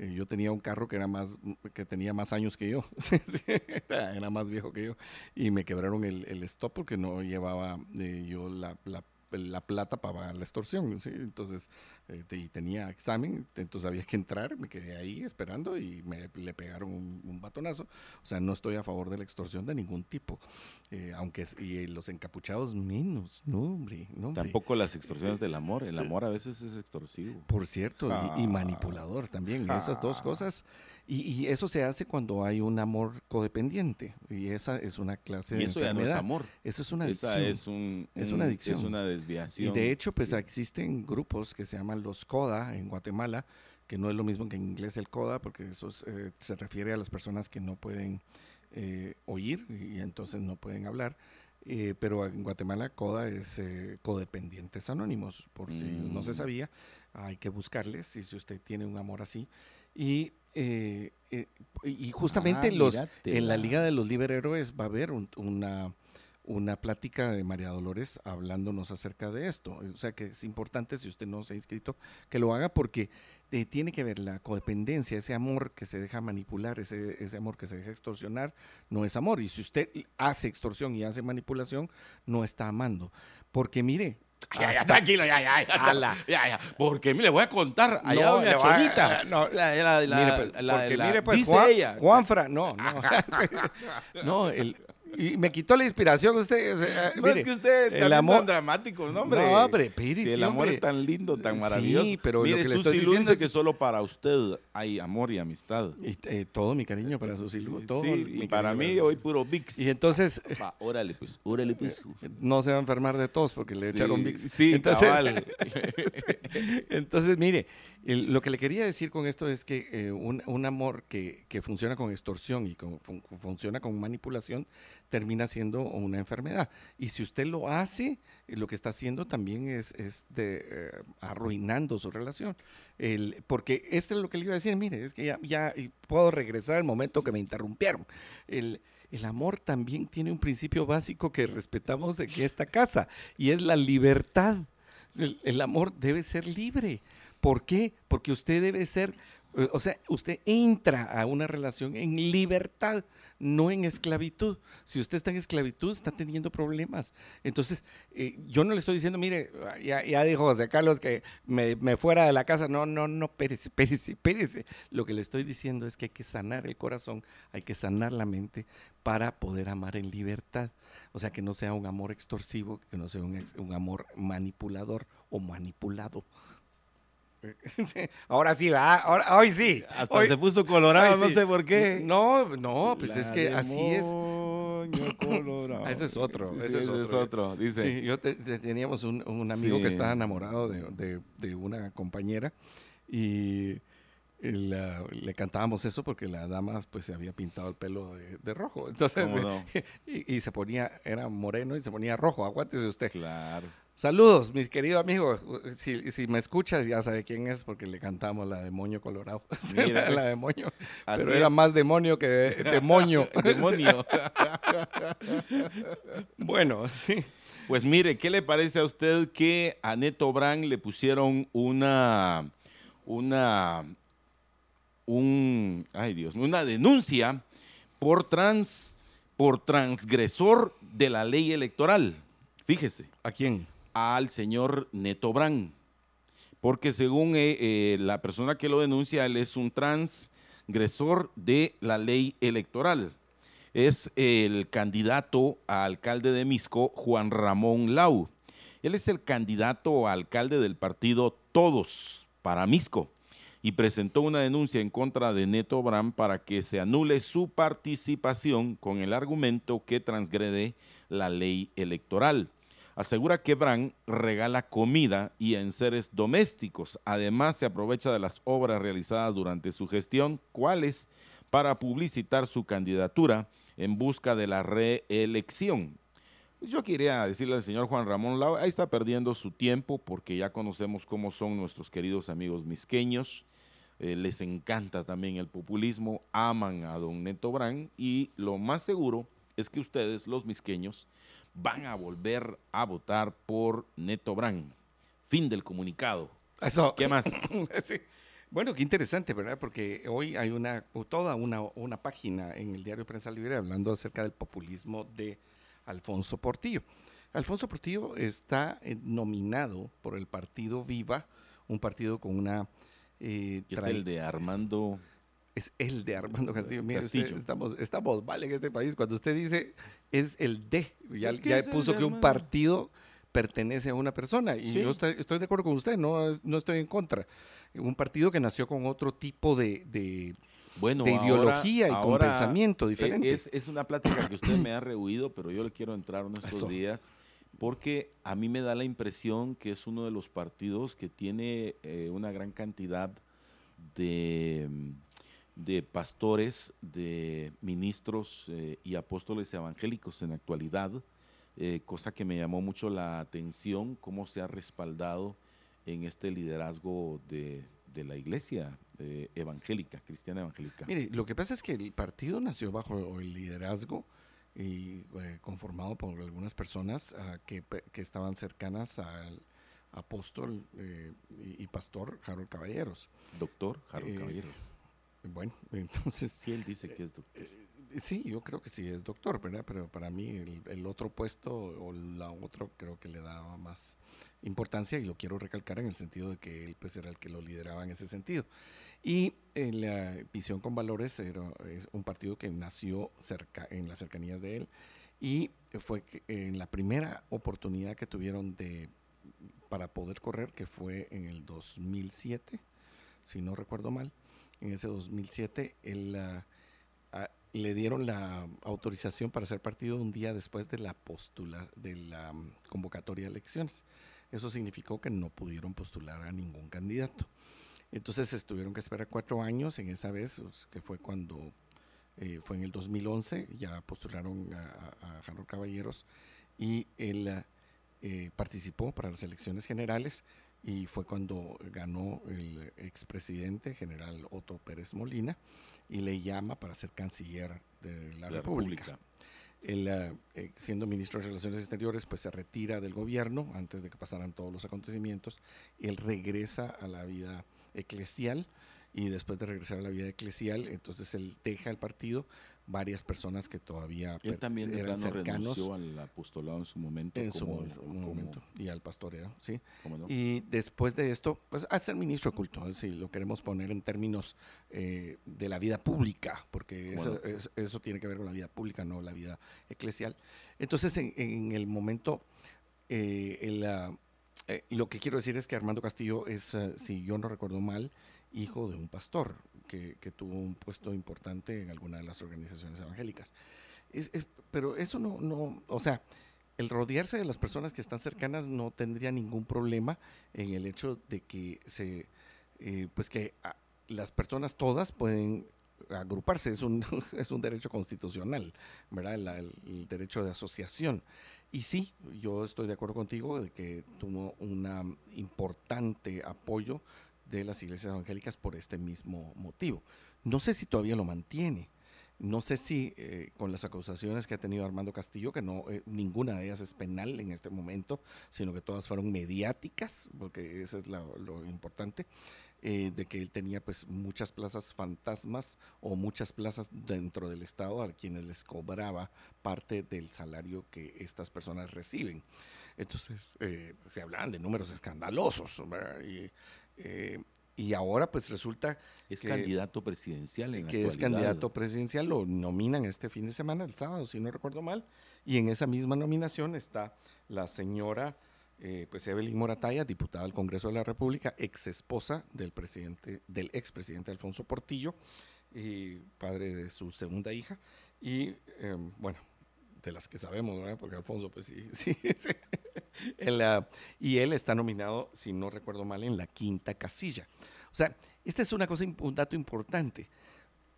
eh, yo tenía un carro que era más que tenía más años que yo era más viejo que yo y me quebraron el, el stop porque no llevaba eh, yo la, la la plata para la extorsión. Entonces, eh, tenía examen, entonces había que entrar, me quedé ahí esperando y me le pegaron un, batonazo. O sea, no estoy a favor de la extorsión de ningún tipo. Eh, aunque y los encapuchados menos, no hombre, no Tampoco las extorsiones del amor. El amor a veces es extorsivo. Por cierto, y, ah. manipulador también. Esas dos ah. cosas y, eso se hace cuando hay un amor codependiente. Y esa es una clase y eso ya no es amor. Esa es una adicción. Esa es, un, es una adicción. Es una desviación. Y de hecho, pues existen grupos que se llaman los CODA en Guatemala, que no es lo mismo que en inglés el CODA, porque eso eh, se refiere a las personas que no pueden eh, oír y entonces no pueden hablar. Eh, pero en Guatemala CODA es codependientes anónimos, por si no se mm. sabía, hay que buscarles y si usted tiene un amor así. Y eh, eh, y justamente ah, los, en la Liga de los Héroes va a haber una, una plática de María Dolores hablándonos acerca de esto. O sea que es importante, si usted no se ha inscrito, que lo haga porque eh, tiene que ver la codependencia, ese amor que se deja manipular, ese, ese amor que se deja extorsionar, no es amor. Y si usted hace extorsión y hace manipulación, no está amando. Porque mire, ya, ya, tranquilo, ya, ya, ya, ya, ya, Porque mire, le voy a contar allá no, doña Chelita. No, la, la, la, mire, pues, la, porque mire, pues, Juan, ella. Juanfra, no, no. no, el, y me quitó la inspiración usted. no es que usted el amor tan dramático, ¿no, hombre? No, hombre, Piri, si el amor es tan lindo, tan maravilloso. Sí, pero mire, lo que le estoy diciendo es que solo para usted hay amor y amistad. Y, eh, todo mi cariño para sus hijos. Todo sí, y para mí hoy puro VIX. Y entonces... Va, órale pues, órale pues. No se va a enfermar de tos porque le echaron VIX. Sí, entonces, entonces, mire, lo que le quería decir con esto es que eh, un, un, amor que, que, funciona con extorsión y con, funciona con manipulación termina siendo una enfermedad. Y si usted lo hace, eh, lo que está haciendo también es, es eh, arruinando su relación. El, porque esto es lo que le iba a decir, mire, es que ya, puedo regresar al momento que me interrumpieron. El, el amor también tiene un principio básico que respetamos en esta casa y es la libertad. el amor debe ser libre. ¿Por qué? Porque usted debe ser, o sea, usted entra a una relación en libertad, no en esclavitud. Si usted está en esclavitud, está teniendo problemas. Entonces, eh, yo no le estoy diciendo, mire, ya, dijo José Carlos que me, fuera de la casa. No, no, no, espérese, espérese, espérese. Lo que le estoy diciendo es que hay que sanar el corazón, hay que sanar la mente para poder amar en libertad. O sea, que no sea un amor extorsivo, que no sea un, un amor manipulador o manipulado. Ahora sí, va. hoy sí. Hasta se puso colorado, no sé por qué. No, no, pues es que así es. Colorado. ese es otro. ese, es otro. Dice. Sí, yo teníamos un, amigo que estaba enamorado de, una compañera y le cantábamos eso porque la dama pues se había pintado el pelo de, rojo. Entonces, y, y, se ponía, era moreno y se ponía rojo. Aguántese usted. Claro. Saludos, mis queridos amigos. Si, si, me escuchas, ya sabe quién es porque le cantamos la demonio colorado. Mira, la, demonio. Pero era más demonio que demonio. demonio. bueno, sí. Pues mire, ¿qué le parece a usted que a Neto Brand le pusieron una, una, un, ay Dios, una denuncia por trans, por transgresor de la ley electoral? Fíjese. ¿A quién? Al señor Neto Brand, porque según eh, eh, la persona que lo denuncia, él es un transgresor de la ley electoral. Es el candidato a alcalde de Misco, Juan Ramón Lau. Él es el candidato a alcalde del partido Todos para Misco y presentó una denuncia en contra de Neto Brand para que se anule su participación con el argumento que transgrede la ley electoral asegura que Bran regala comida y enseres domésticos. Además, se aprovecha de las obras realizadas durante su gestión, cuales para publicitar su candidatura en busca de la reelección. Yo quería decirle al señor Juan Ramón Lau, ahí está perdiendo su tiempo porque ya conocemos cómo son nuestros queridos amigos misqueños. Eh, les encanta también el populismo, aman a don Neto Brand y lo más seguro es que ustedes, los misqueños, van a volver a votar por Neto Brand. Fin del comunicado. Eso. ¿Qué más? Bueno, qué interesante, ¿verdad? Porque hoy hay una toda una, una página en el diario Prensa Libre hablando acerca del populismo de Alfonso Portillo. Alfonso Portillo está eh, nominado por el partido Viva, un partido con una... Eh, es el de Armando es el de Armando Castillo. Mire, estamos, estamos mal en este país. Cuando usted dice es el de, ya, puso que un partido pertenece a una persona. Y yo estoy, de acuerdo con usted, no, no estoy en contra. Un partido que nació con otro tipo de, bueno, ideología y con pensamiento e, diferente. Es, una plática que usted me ha rehuido, pero yo le quiero entrar en estos días porque a mí me da la impresión que es uno de los partidos que tiene eh, una gran cantidad de de pastores, de ministros eh, y apóstoles evangélicos en la actualidad, eh, cosa que me llamó mucho la atención, cómo se ha respaldado en este liderazgo de, la iglesia eh, evangélica, cristiana evangélica. Mire, lo que pasa es que el partido nació bajo el liderazgo y conformado por algunas personas ah, que, que, estaban cercanas al apóstol y, pastor Harold Caballeros. Doctor Harold Caballeros. Bueno, entonces... Sí, él dice que es doctor. Sí, yo creo que sí es doctor, ¿verdad? Pero para mí el, otro puesto o la otro creo que le daba más importancia y lo quiero recalcar en el sentido de que él pues era el que lo lideraba en ese sentido. Y en la Visión con Valores era, es un partido que nació cerca, en las cercanías de él y fue en la primera oportunidad que tuvieron de para poder correr, que fue en el 2007, si no recuerdo mal, en ese 2007 él... Uh, le dieron la autorización para ser partido un día después de la postula, de la mm, convocatoria de elecciones. Eso significó que no pudieron postular a ningún candidato. Entonces estuvieron que esperar cuatro años en esa vez, que fue cuando eh, fue en el 2011, ya postularon a, a Jaro Caballeros y él eh, participó para las elecciones generales y fue cuando ganó el expresidente general Otto Pérez Molina y le llama para ser canciller de la, República. Él, eh, eh, siendo ministro de Relaciones Exteriores, pues se retira del gobierno antes de que pasaran todos los acontecimientos y él regresa a la vida eclesial y después de regresar a la vida eclesial, entonces él deja el partido, varias personas que todavía él también eran cercanos al apostolado en su momento en su momento y al pastoreo sí. Y después de esto pues a ser ministro oculto si lo queremos poner en términos eh, de la vida pública porque eso, eso, tiene que ver con la vida pública no la vida eclesial. Entonces en, el momento eh, eh, lo que quiero decir es que Armando Castillo es si yo no recuerdo mal hijo de un pastor que, tuvo un puesto importante en alguna de las organizaciones evangélicas. pero eso no, no, o sea, el rodearse de las personas que están cercanas no tendría ningún problema en el hecho de que se, eh, pues que ah, las personas todas pueden agruparse, es un, es un derecho constitucional, ¿verdad? el, derecho de asociación. Y sí, yo estoy de acuerdo contigo de que tuvo un importante apoyo de las iglesias evangélicas por este mismo motivo. No sé si todavía lo mantiene. No sé si eh, con las acusaciones que ha tenido Armando Castillo, que no eh, ninguna de ellas es penal en este momento, sino que todas fueron mediáticas, porque eso es lo importante, eh, de que él tenía pues muchas plazas fantasmas o muchas plazas dentro del Estado a quienes les cobraba parte del salario que estas personas reciben. Entonces se hablaban de números escandalosos, y eh, y ahora pues resulta es candidato presidencial en que es candidato presidencial lo nominan este fin de semana el sábado si no recuerdo mal y en esa misma nominación está la señora eh, pues Evelyn Morataya diputada al Congreso de la República ex esposa del presidente del expresidente Alfonso Portillo y padre de su segunda hija y em, bueno de las que sabemos, Porque Alfonso, pues sí, sí. y él está nominado, si no recuerdo mal, en la quinta casilla. O sea, esta es una cosa, un dato importante.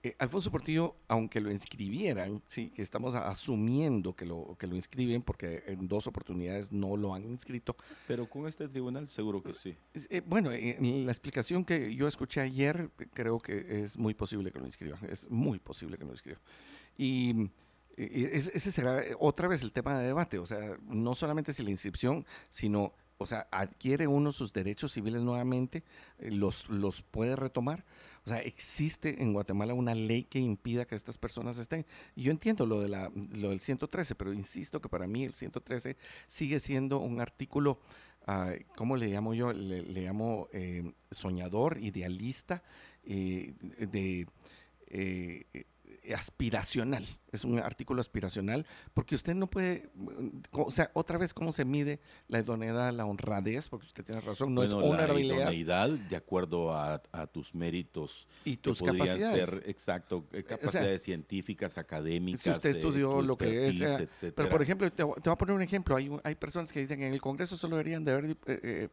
Eh, Alfonso Portillo, aunque lo inscribieran, sí, que estamos asumiendo que lo, que lo inscriben porque en dos oportunidades no lo han inscrito. Pero con este tribunal seguro que sí. Eh, bueno, en la explicación que yo escuché ayer, creo que es muy posible que lo inscriban. Es muy posible que lo inscriban. Y ese será otra vez el tema de debate, o sea, no solamente si la inscripción, sino, o sea, adquiere uno sus derechos civiles nuevamente, eh, los, los puede retomar. O sea, existe en Guatemala una ley que impida que estas personas estén. Y yo entiendo lo, de la, lo del 113, pero insisto que para mí el 113 sigue siendo un artículo, uh, ¿cómo le llamo yo? Le, llamo eh, soñador, idealista, eh, de aspiracional, es un artículo aspiracional, porque usted no puede, o sea, otra vez, ¿cómo se mide la idoneidad, la honradez? Porque usted tiene razón, no es una la idoneidad de acuerdo a, tus méritos y tus capacidades. Ser, exacto, eh, capacidades científicas, académicas. Si usted estudió lo que es. Pero, por ejemplo, te, voy a poner un ejemplo. Hay, hay personas que dicen que en el Congreso solo deberían de haber. Eh, eh,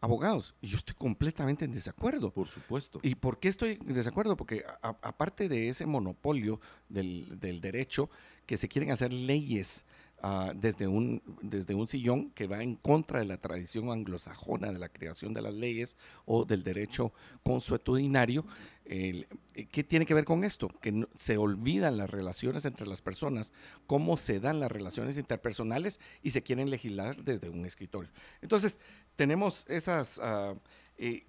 abogados. Y yo estoy completamente en desacuerdo. Por supuesto. ¿Y por qué estoy en desacuerdo? Porque aparte de ese monopolio del, derecho, que se quieren hacer leyes ah, desde, un, desde un sillón que va en contra de la tradición anglosajona de la creación de las leyes o del derecho consuetudinario. ¿Qué tiene que ver con esto? Que se olvidan las relaciones entre las personas, cómo se dan las relaciones interpersonales y se quieren legislar desde un escritorio. Entonces, tenemos esas... Uh,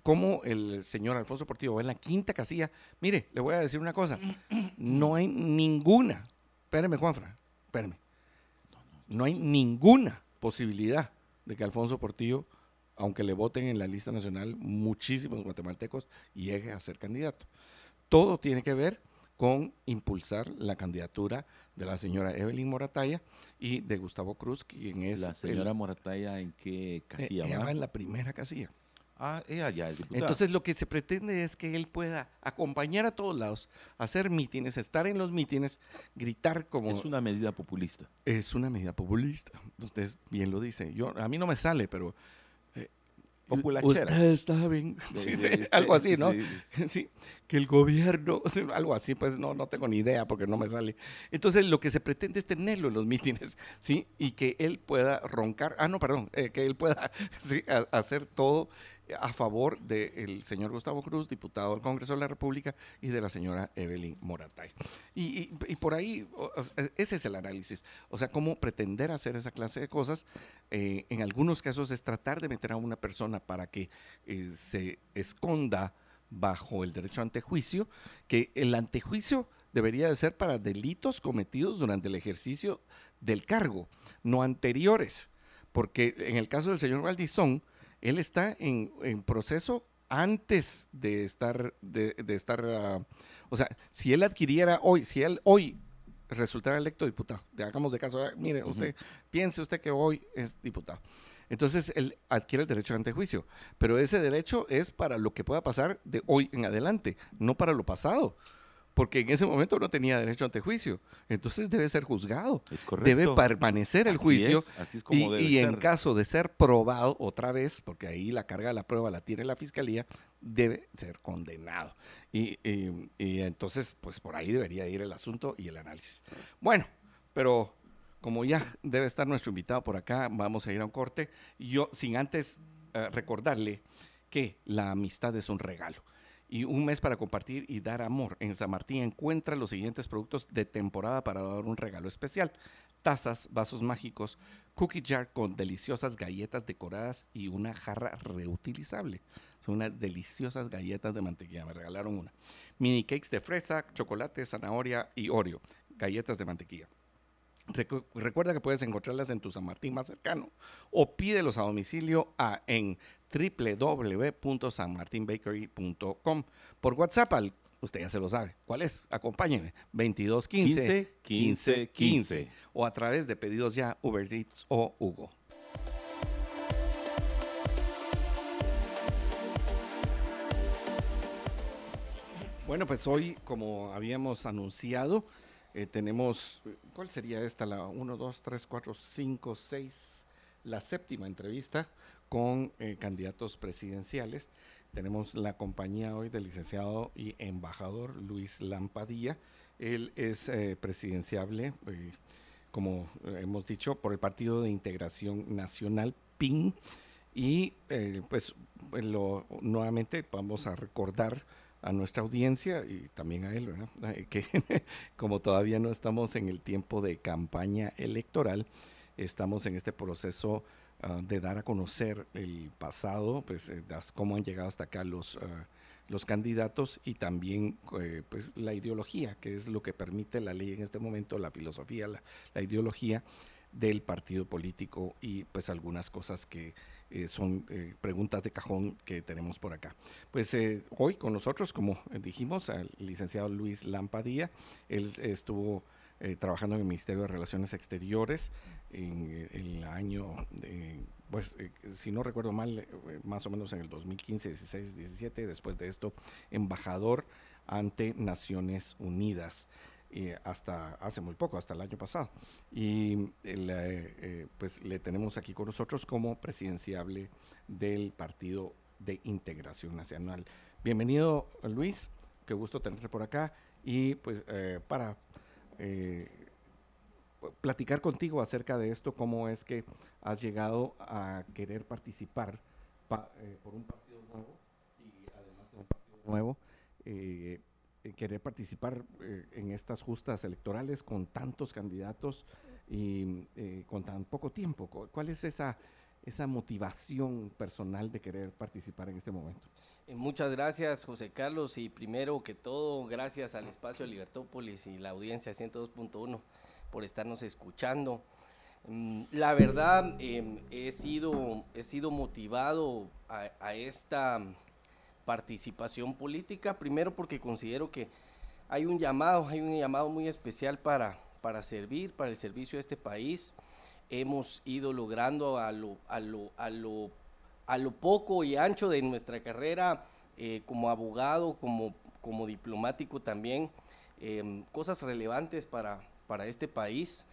cómo el señor Alfonso Portillo va en la quinta casilla. Mire, le voy a decir una cosa. No hay ninguna, espéreme, Juanfra, espéreme. No hay ninguna posibilidad de que Alfonso Portillo, aunque le voten en la lista nacional muchísimos guatemaltecos, llegue a ser candidato. Todo tiene que ver con impulsar la candidatura de la señora Evelyn Morataya y de Gustavo Cruz, quien es... ¿La señora Morataya en qué casilla eh, va? en la primera casilla. Ah, ella ya es diputada. Entonces lo que se pretende es que él pueda acompañar a todos lados, hacer mítines, estar en los mítines, gritar como... Es una medida populista. Es una medida populista. Usted bien lo dice. Yo, a mí no me sale, pero populachera. Usted está bien. Sí, sí, algo así, ¿no? Sí. que el gobierno, algo así, pues no, no tengo ni idea porque no me sale. Entonces, lo que se pretende es tenerlo en los mítines, ¿sí? Y que él pueda roncar, ah, no, perdón, eh, que él pueda hacer todo a favor del señor Gustavo Cruz, diputado del Congreso de la República, y de la señora Evelyn Moratay. Y, por ahí, ese es el análisis. O sea, cómo pretender hacer esa clase de cosas, eh, en algunos casos es tratar de meter a una persona para que eh, se esconda bajo el derecho a antejuicio, que el antejuicio debería de ser para delitos cometidos durante el ejercicio del cargo, no anteriores. Porque en el caso del señor Valdizón, él está en, proceso antes de estar, de, estar, ah, o sea, si él adquiriera hoy, si él hoy resultara electo diputado, hagamos de caso, ah, mire, usted, piense usted que hoy es diputado. Entonces él adquiere el derecho de antejuicio, pero ese derecho es para lo que pueda pasar de hoy en adelante, no para lo pasado porque en ese momento no tenía derecho ante juicio. Entonces debe ser juzgado. Debe permanecer el juicio. así es como y, y en caso de ser probado otra vez, porque ahí la carga de la prueba la tiene la fiscalía, debe ser condenado. Y, y entonces, pues por ahí debería ir el asunto y el análisis. Bueno, pero como ya debe estar nuestro invitado por acá, vamos a ir a un corte. Yo, sin antes eh, recordarle que la amistad es un regalo y un mes para compartir y dar amor. En San Martín encuentra los siguientes productos de temporada para dar un regalo especial. Tazas, vasos mágicos, cookie jar con deliciosas galletas decoradas y una jarra reutilizable. Son unas deliciosas galletas de mantequilla, me regalaron una. Mini cakes de fresa, chocolate, zanahoria y Oreo. Galletas de mantequilla. Recuerda que puedes encontrarlas en tu San Martín más cercano o pídelos a domicilio a, en www.sanmartinbakery.com. Por WhatsApp al usted ya se lo sabe. ¿Cuál es? Acompáñenme. 2215 15 15, o a través de pedidos ya Uber Eats o Hugo. Bueno, pues hoy, como habíamos anunciado, eh, tenemos, ¿cuál sería esta? La 1, 2, 3, 4, 5, 6, la séptima entrevista con eh, candidatos presidenciales. Tenemos la compañía hoy del licenciado y embajador Luis Lampadilla. Él es eh, presidenciable, eh, como hemos dicho, por el Partido de Integración Nacional, PIN. Y pues lo, nuevamente vamos a recordar a nuestra audiencia y también a él, que como todavía no estamos en el tiempo de campaña electoral, estamos en este proceso Ah, de dar a conocer el pasado, pues eh, cómo han llegado hasta acá los, ah, los candidatos y también eh, pues la ideología, que es lo que permite la ley en este momento, la filosofía, la, ideología del partido político y pues algunas cosas que eh, son preguntas de cajón que tenemos por acá. Pues hoy con nosotros, como dijimos, el licenciado Luis Lampadía, él estuvo eh, trabajando en el Ministerio de Relaciones Exteriores en, el año, pues eh, si no recuerdo mal, eh, más o menos en el 2015, 16, 17, después de esto, embajador ante Naciones Unidas. Hasta hace muy poco, hasta el año pasado. Y pues le tenemos aquí con nosotros como presidenciable del Partido de Integración Nacional. Bienvenido, Luis, qué gusto tenerte por acá. Y pues para eh, platicar contigo acerca de esto, cómo es que has llegado a querer participar eh, por un partido nuevo y además de un partido nuevo, eh, querer participar en estas justas electorales con tantos candidatos y con tan poco tiempo. ¿Cuál es esa, esa motivación personal de querer participar en este momento? Muchas gracias, José Carlos, y primero que todo, gracias al espacio Libertópolis y la audiencia 102.1 por estarnos escuchando. Mm, la verdad, em, he, sido, he sido motivado a, esta participación política, primero porque considero que hay un llamado, hay un llamado muy especial para, para servir, para el servicio de este país. Hemos ido logrando a lo, a lo, a lo a lo poco y ancho de nuestra carrera eh, como abogado, como, como diplomático también, em, cosas relevantes para, para este país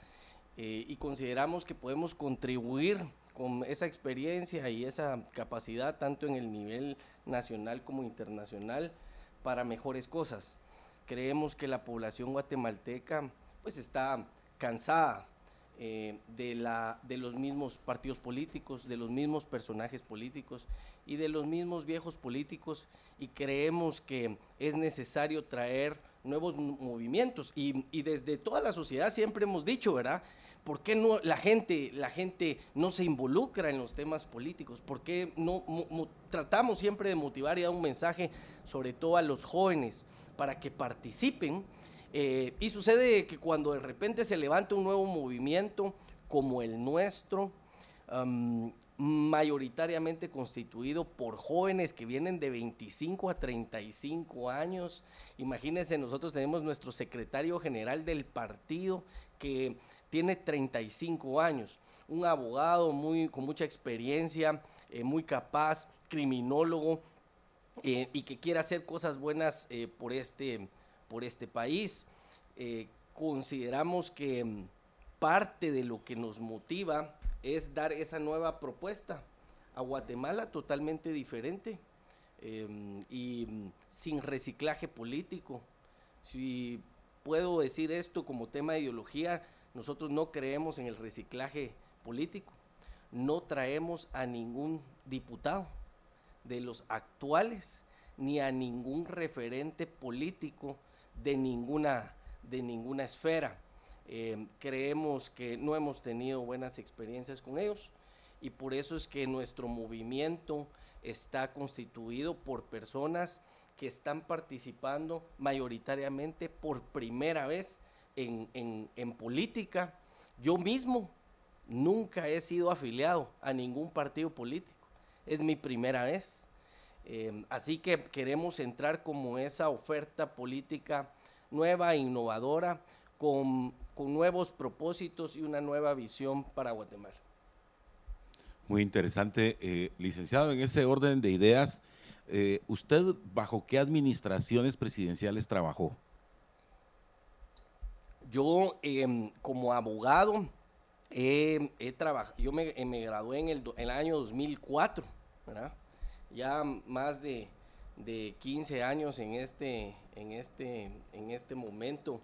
eh, y consideramos que podemos contribuir con esa experiencia y esa capacidad tanto en el nivel nacional como internacional para mejores cosas. Creemos que la población guatemalteca pues está cansada eh, de, la, de los mismos partidos políticos, de los mismos personajes políticos y de los mismos viejos políticos y creemos que es necesario traer nuevos movimientos y, desde toda la sociedad siempre hemos dicho, ¿verdad? ¿Por qué no la gente, la gente no se involucra en los temas políticos? ¿Por qué no tratamos siempre de motivar y dar un mensaje sobre todo a los jóvenes para que participen? Eh, y sucede que cuando de repente se levanta un nuevo movimiento como el nuestro, mayoritariamente constituido por jóvenes que vienen de 25 a 35 años. Imagínense, nosotros tenemos nuestro secretario general del partido que tiene 35 años, un abogado muy, con mucha experiencia, eh, muy capaz, criminólogo, eh, y que quiere hacer cosas buenas por este por este país. Eh, consideramos que mm, parte de lo que nos motiva es dar esa nueva propuesta a Guatemala totalmente diferente em, y mm, sin reciclaje político. Si puedo decir esto como tema de ideología, nosotros no creemos en el reciclaje político. No traemos a ningún diputado de los actuales ni a ningún referente político de ninguna, de ninguna esfera. Eh, creemos que no hemos tenido buenas experiencias con ellos y por eso es que nuestro movimiento está constituido por personas que están participando mayoritariamente por primera vez en, en política. Yo mismo nunca he sido afiliado a ningún partido político. Es mi primera vez. Em, así que queremos entrar como esa oferta política nueva, innovadora, con, nuevos propósitos y una nueva visión para Guatemala. Muy interesante, eh, licenciado, en ese orden de ideas, eh, ¿usted bajo qué administraciones presidenciales trabajó? Yo em, como abogado he trabajado, yo me, gradué en el, en el año 2004, ¿verdad? Ya más de, 15 años en este, en este, en este momento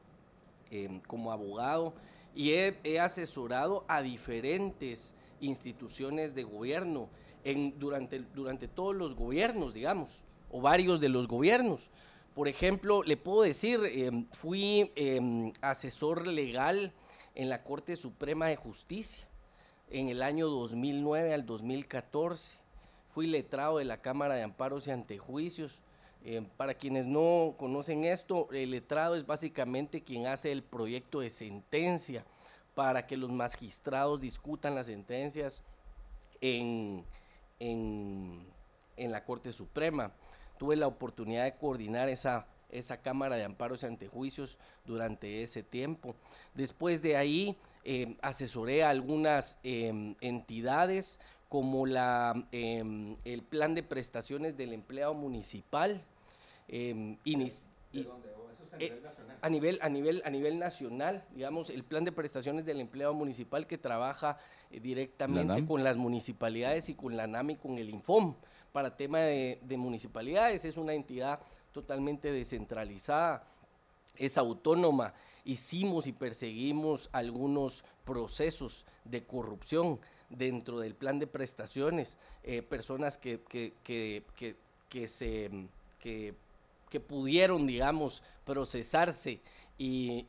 em, como abogado y he, asesorado a diferentes instituciones de gobierno en, durante, durante todos los gobiernos, digamos, o varios de los gobiernos. Por ejemplo, le puedo decir, em, fui em, asesor legal en la Corte Suprema de Justicia en el año 2009 al 2014 fui letrado de la Cámara de Amparos y Antejuicios. Eh, para quienes no conocen esto, el letrado es básicamente quien hace el proyecto de sentencia para que los magistrados discutan las sentencias en, en, la Corte Suprema. Tuve la oportunidad de coordinar esa, esa Cámara de Amparos y Antejuicios durante ese tiempo. Después de ahí eh, asesoré a algunas em, entidades como la, em, el plan de prestaciones del empleado municipal. Eh, a nivel a nivel a nivel nacional digamos el plan de prestaciones del empleado municipal que trabaja eh, directamente con las municipalidades y con la NAM y con el Infom para tema de, municipalidades es una entidad totalmente descentralizada es autónoma. Hicimos y perseguimos algunos procesos de corrupción dentro del plan de prestaciones, eh, personas que, que, que, se, que, pudieron, digamos, procesarse y,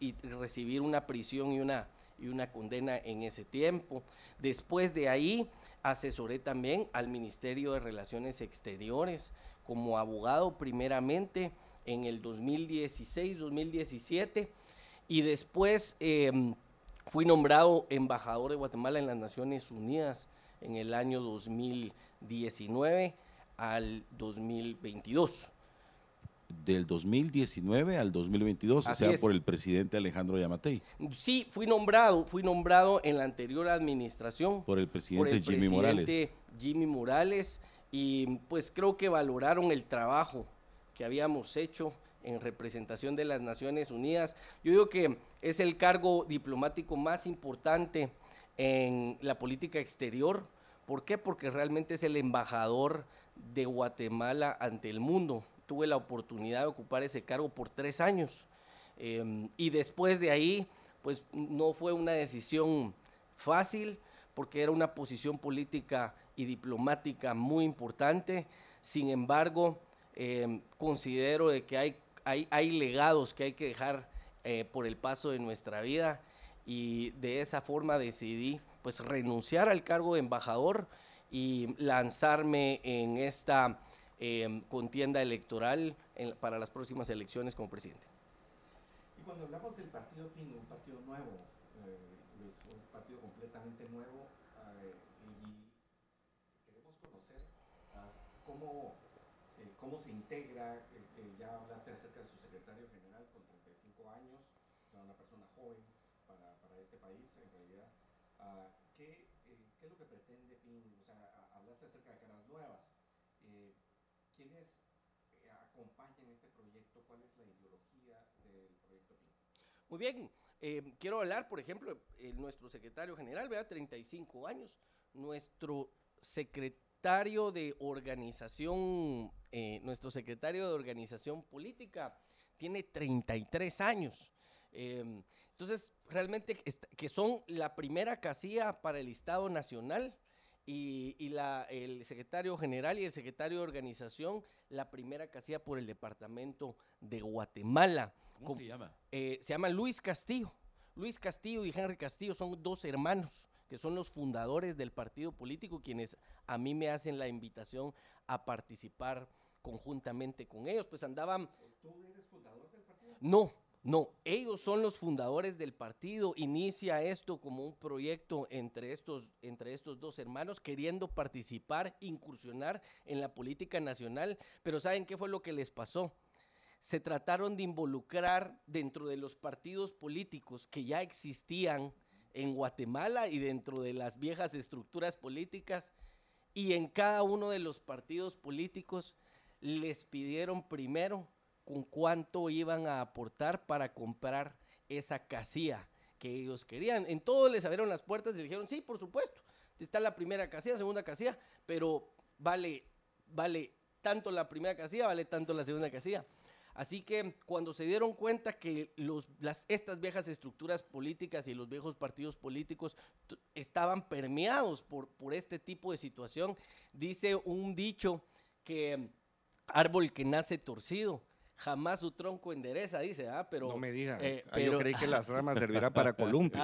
y, recibir una prisión y una, y una condena en ese tiempo. Después de ahí, asesoré también al Ministerio de Relaciones Exteriores como abogado primeramente en el 2016, 2017, y después em, fui nombrado embajador de Guatemala en las Naciones Unidas en el año 2019 al 2022. Del 2019 al 2022, o sea, por el presidente Alejandro Yamatei. Sí, fui nombrado, fui nombrado en la anterior administración. Por el presidente por el Jimmy presidente Jimmy Morales. Y pues creo que valoraron el trabajo que habíamos hecho en representación de las Naciones Unidas. Yo digo que es el cargo diplomático más importante en la política exterior. ¿Por qué? Porque realmente es el embajador de Guatemala ante el mundo. Tuve la oportunidad de ocupar ese cargo por tres años. Em, y después de ahí, pues no fue una decisión fácil, porque era una posición política y diplomática muy importante. Sin embargo, Em, considero de que hay, hay, hay, legados que hay que dejar eh, por el paso de nuestra vida y de esa forma decidí pues renunciar al cargo de embajador y lanzarme en esta em, contienda electoral para las próximas elecciones como presidente. Y cuando hablamos del partido PIN, un partido nuevo, eh, un partido completamente nuevo, eh, y queremos conocer ah, cómo cómo se integra, eh, eh, ya hablaste acerca de su secretario general con 35 años, una persona joven para, para este país en realidad. Uh, ¿qué, eh, ¿qué, es lo que pretende PIN? O sea, hablaste acerca de caras nuevas. ¿Quiénes acompañan este proyecto? ¿Cuál es la ideología del proyecto PIN? Muy bien, quiero hablar, por ejemplo, nuestro secretario general, vea, 35 años, nuestro secretario de organización eh, nuestro secretario de organización política tiene 33 años. Em, entonces, realmente que son la primera casilla para el Estado Nacional y, el secretario general y el secretario de organización la primera casilla por el departamento de Guatemala. ¿Cómo se llama? Eh, se llama Luis Castillo. Luis Castillo y Henry Castillo son dos hermanos que son los fundadores del partido político, quienes a mí me hacen la invitación a participar conjuntamente con ellos, pues andaban... ¿Tú eres fundador del partido? No, no, ellos son los fundadores del partido. Inicia esto como un proyecto entre estos, entre estos dos hermanos queriendo participar, incursionar en la política nacional. Pero ¿saben qué fue lo que les pasó? Se trataron de involucrar dentro de los partidos políticos que ya existían en Guatemala y dentro de las viejas estructuras políticas. Y en cada uno de los partidos políticos les pidieron primero con cuánto iban a aportar para comprar esa casilla que ellos querían. En todo les abrieron las puertas y dijeron, sí, por supuesto, está la primera casilla, segunda casilla, pero vale, vale tanto la primera casilla, vale tanto la segunda casilla. Así que cuando se dieron cuenta que los, las, estas viejas estructuras políticas y los viejos partidos políticos estaban permeados por, por este tipo de situación, dice un dicho que árbol que nace torcido, jamás su tronco endereza, dice, ¿ah? Pero, no me diga, eh, ah, yo creí que las ramas servirán para columpio.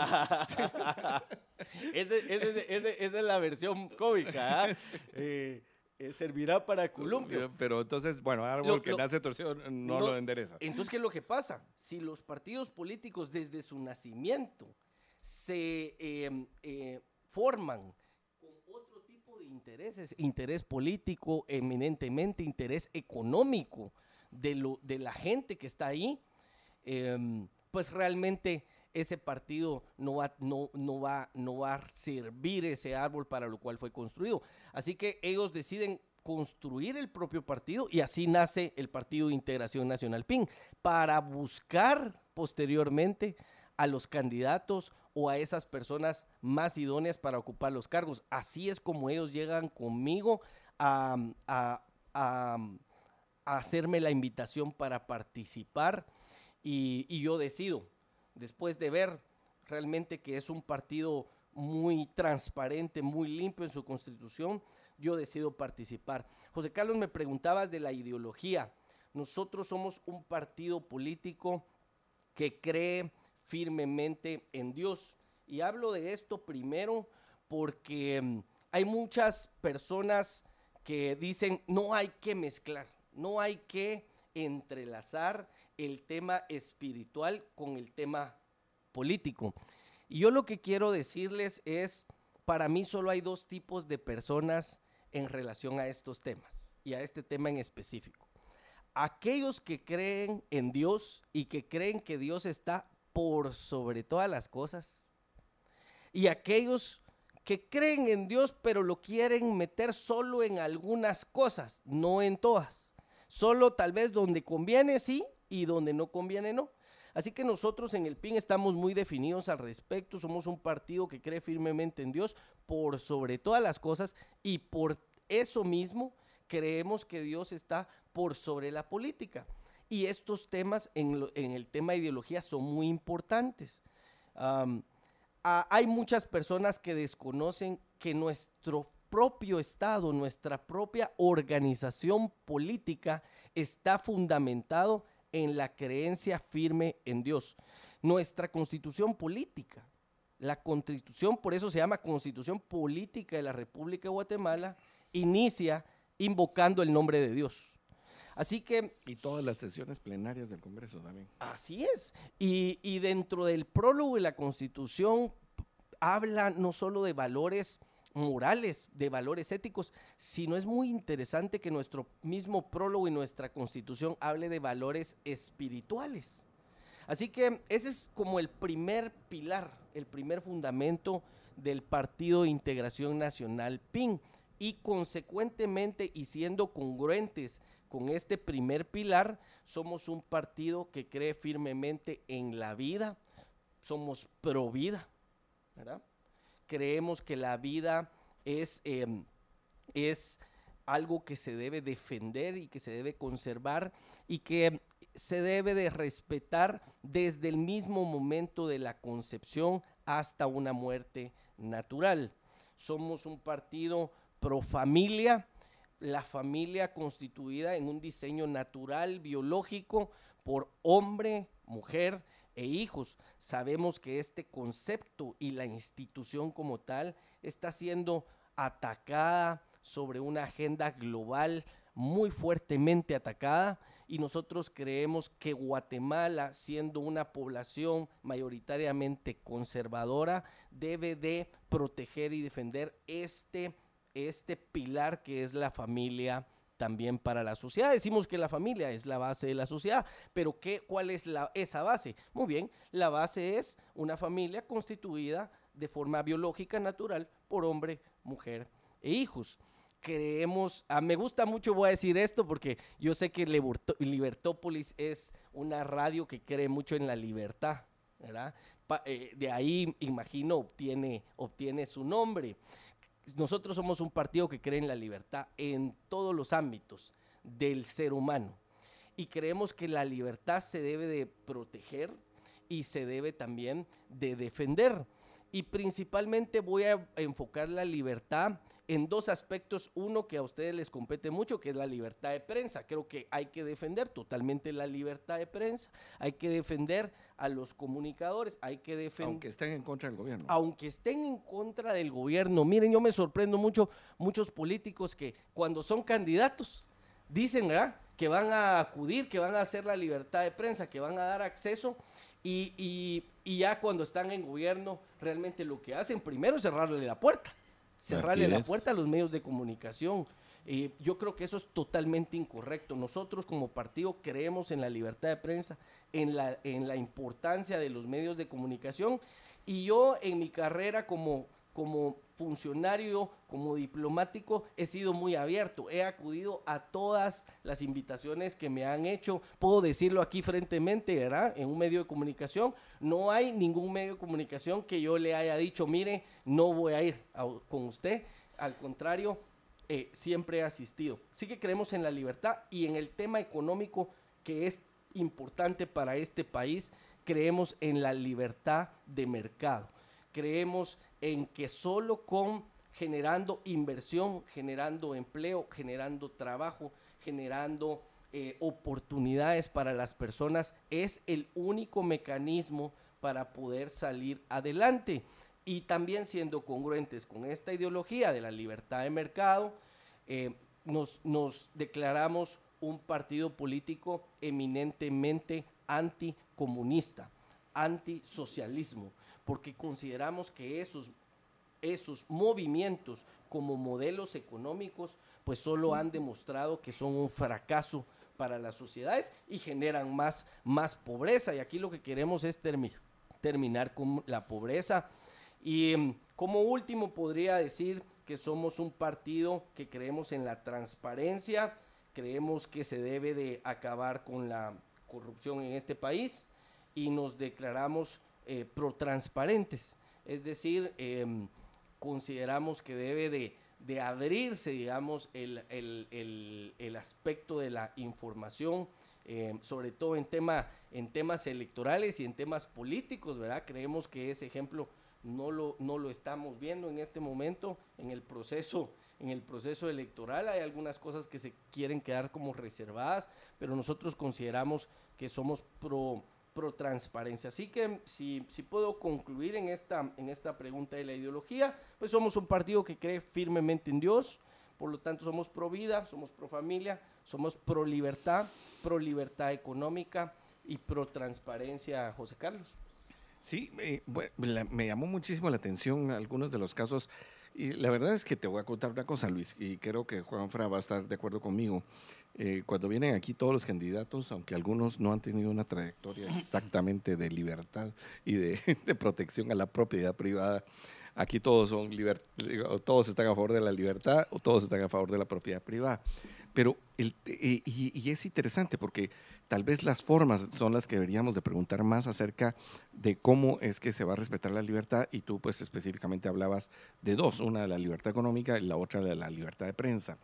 esa es la versión cómica, ¿ah? eh, eh, servirá para columpio. Pero entonces, bueno, árbol que nace torcido no, lo endereza. Entonces, ¿qué es lo que pasa? Si los partidos políticos desde su nacimiento se em, forman intereses, interés político, eminentemente interés económico de, lo, de la gente que está ahí, em, pues realmente ese partido no va, no, no, va, no va a servir ese árbol para lo cual fue construido. Así que ellos deciden construir el propio partido y así nace el Partido de Integración Nacional PIN, para buscar posteriormente a los candidatos o a esas personas más idóneas para ocupar los cargos. Así es como ellos llegan conmigo a, hacerme la invitación para participar y, yo decido, después de ver realmente que es un partido muy transparente, muy limpio en su constitución, yo decido participar. José Carlos, me preguntabas de la ideología. Nosotros somos un partido político que cree firmemente en Dios. Y hablo de esto primero porque mm, hay muchas personas que dicen no hay que mezclar, no hay que entrelazar el tema espiritual con el tema político. Y yo lo que quiero decirles es, para mí solo hay dos tipos de personas en relación a estos temas y a este tema en específico. Aquellos que creen en Dios y que creen que Dios está por sobre todas las cosas. Y aquellos que creen en Dios pero lo quieren meter solo en algunas cosas, no en todas. Solo tal vez donde conviene sí y donde no conviene no. Así que nosotros en el PIN estamos muy definidos al respecto. Somos un partido que cree firmemente en Dios por sobre todas las cosas y por eso mismo creemos que Dios está por sobre la política. Y estos temas en, el tema de ideología son muy importantes. hay muchas personas que desconocen que nuestro propio Estado, nuestra propia organización política está fundamentado en la creencia firme en Dios. Nuestra constitución política, la constitución, por eso se llama Constitución Política de la República de Guatemala, inicia invocando el nombre de Dios. Así que... Y todas las sesiones plenarias del Congreso también. Así es. Y, y dentro del prólogo de la Constitución habla no solo de valores morales, de valores éticos, sino es muy interesante que nuestro mismo prólogo y nuestra constitución hable de valores espirituales. Así que ese es como el primer pilar, el primer fundamento del Partido de Integración Nacional PIN. Y consecuentemente, y siendo congruentes con este primer pilar, somos un partido que cree firmemente en la vida, somos pro vida, ¿verdad? Creemos que la vida es, em, es algo que se debe defender y que se debe conservar y que se debe de respetar desde el mismo momento de la concepción hasta una muerte natural. Somos un partido pro familia, la familia constituida en un diseño natural, biológico, por hombre, mujer e hijos. Sabemos que este concepto y la institución como tal está siendo atacada sobre una agenda global muy fuertemente atacada y nosotros creemos que Guatemala, siendo una población mayoritariamente conservadora, debe de proteger y defender este, este pilar que es la familia también para la sociedad. Decimos que la familia es la base de la sociedad, pero ¿qué, ¿cuál es la, esa base? Muy bien, la base es una familia constituida de forma biológica, natural, por hombre, mujer e hijos. Creemos, ah, me gusta mucho, voy a decir esto, porque yo sé que Libertópolis es una radio que cree mucho en la libertad, ¿verdad? Eh, de ahí, imagino, obtiene, obtiene su nombre nosotros somos un partido que cree en la libertad en todos los ámbitos del ser humano. Y creemos que la libertad se debe de proteger y se debe también de defender y principalmente voy a enfocar la libertad en dos aspectos. Uno que a ustedes les compete mucho, que es la libertad de prensa. Creo que hay que defender totalmente la libertad de prensa. Hay que defender a los comunicadores. Hay que defender... Aunque estén en contra del gobierno. Aunque estén en contra del gobierno. Miren, yo me sorprendo mucho muchos políticos que cuando son candidatos dicen, ¿verdad? Que van a acudir, que van a hacer la libertad de prensa, que van a dar acceso y, ya cuando están en gobierno, realmente lo que hacen primero es cerrarle la puerta. Cerrarle la puerta a los medios de comunicación. Eh, yo creo que eso es totalmente incorrecto. Nosotros como partido creemos en la libertad de prensa, en la, en la importancia de los medios de comunicación. Y yo en mi carrera como como funcionario, como diplomático, he sido muy abierto. He acudido a todas las invitaciones que me han hecho. Puedo decirlo aquí frentemente, ¿verdad? En un medio de comunicación. No hay ningún medio de comunicación que yo le haya dicho, mire, no voy a ir con usted. Al contrario, eh, siempre he asistido. Sí que creemos en la libertad y en el tema económico, que es importante para este país, creemos en la libertad de mercado. Creemos en que solo con generando inversión, generando empleo, generando trabajo, generando eh, oportunidades para las personas, es el único mecanismo para poder salir adelante. Y también siendo congruentes con esta ideología de la libertad de mercado, eh, nos, nos declaramos un partido político eminentemente anticomunista, antisocialismo, porque consideramos que esos, esos movimientos como modelos económicos, pues solo han demostrado que son un fracaso para las sociedades y generan más, más pobreza. Y aquí lo que queremos es terminar con la pobreza. Y em, como último podría decir que somos un partido que creemos en la transparencia, creemos que se debe de acabar con la corrupción en este país y nos declaramos eh, pro-transparentes. Es decir, em, consideramos que debe de, de abrirse, digamos, el, el, el, aspecto de la información, em, sobre todo en, tema, en temas electorales y en temas políticos, ¿verdad? Creemos que ese ejemplo no lo, no lo estamos viendo en este momento en el proceso en el proceso electoral hay algunas cosas que se quieren quedar como reservadas, pero nosotros consideramos que somos pro pro transparencia. Así que si, si puedo concluir en esta, en esta pregunta de la ideología, pues somos un partido que cree firmemente en Dios, por lo tanto somos pro vida, somos pro familia, somos pro libertad, pro libertad económica y pro transparencia, José Carlos. Sí, me llamó muchísimo la atención algunos de los casos y la verdad es que te voy a contar una cosa, Luis, y creo que Juan Fra va a estar de acuerdo conmigo. Eh, cuando vienen aquí todos los candidatos, aunque algunos no han tenido una trayectoria exactamente de libertad y de, protección a la propiedad privada, aquí todos son todos están a favor de la libertad o todos están a favor de la propiedad privada. Pero el, eh, y, es interesante porque tal vez las formas son las que deberíamos de preguntar más acerca de cómo es que se va a respetar la libertad y tú pues específicamente hablabas de dos, una de la libertad económica y la otra de la libertad de prensa.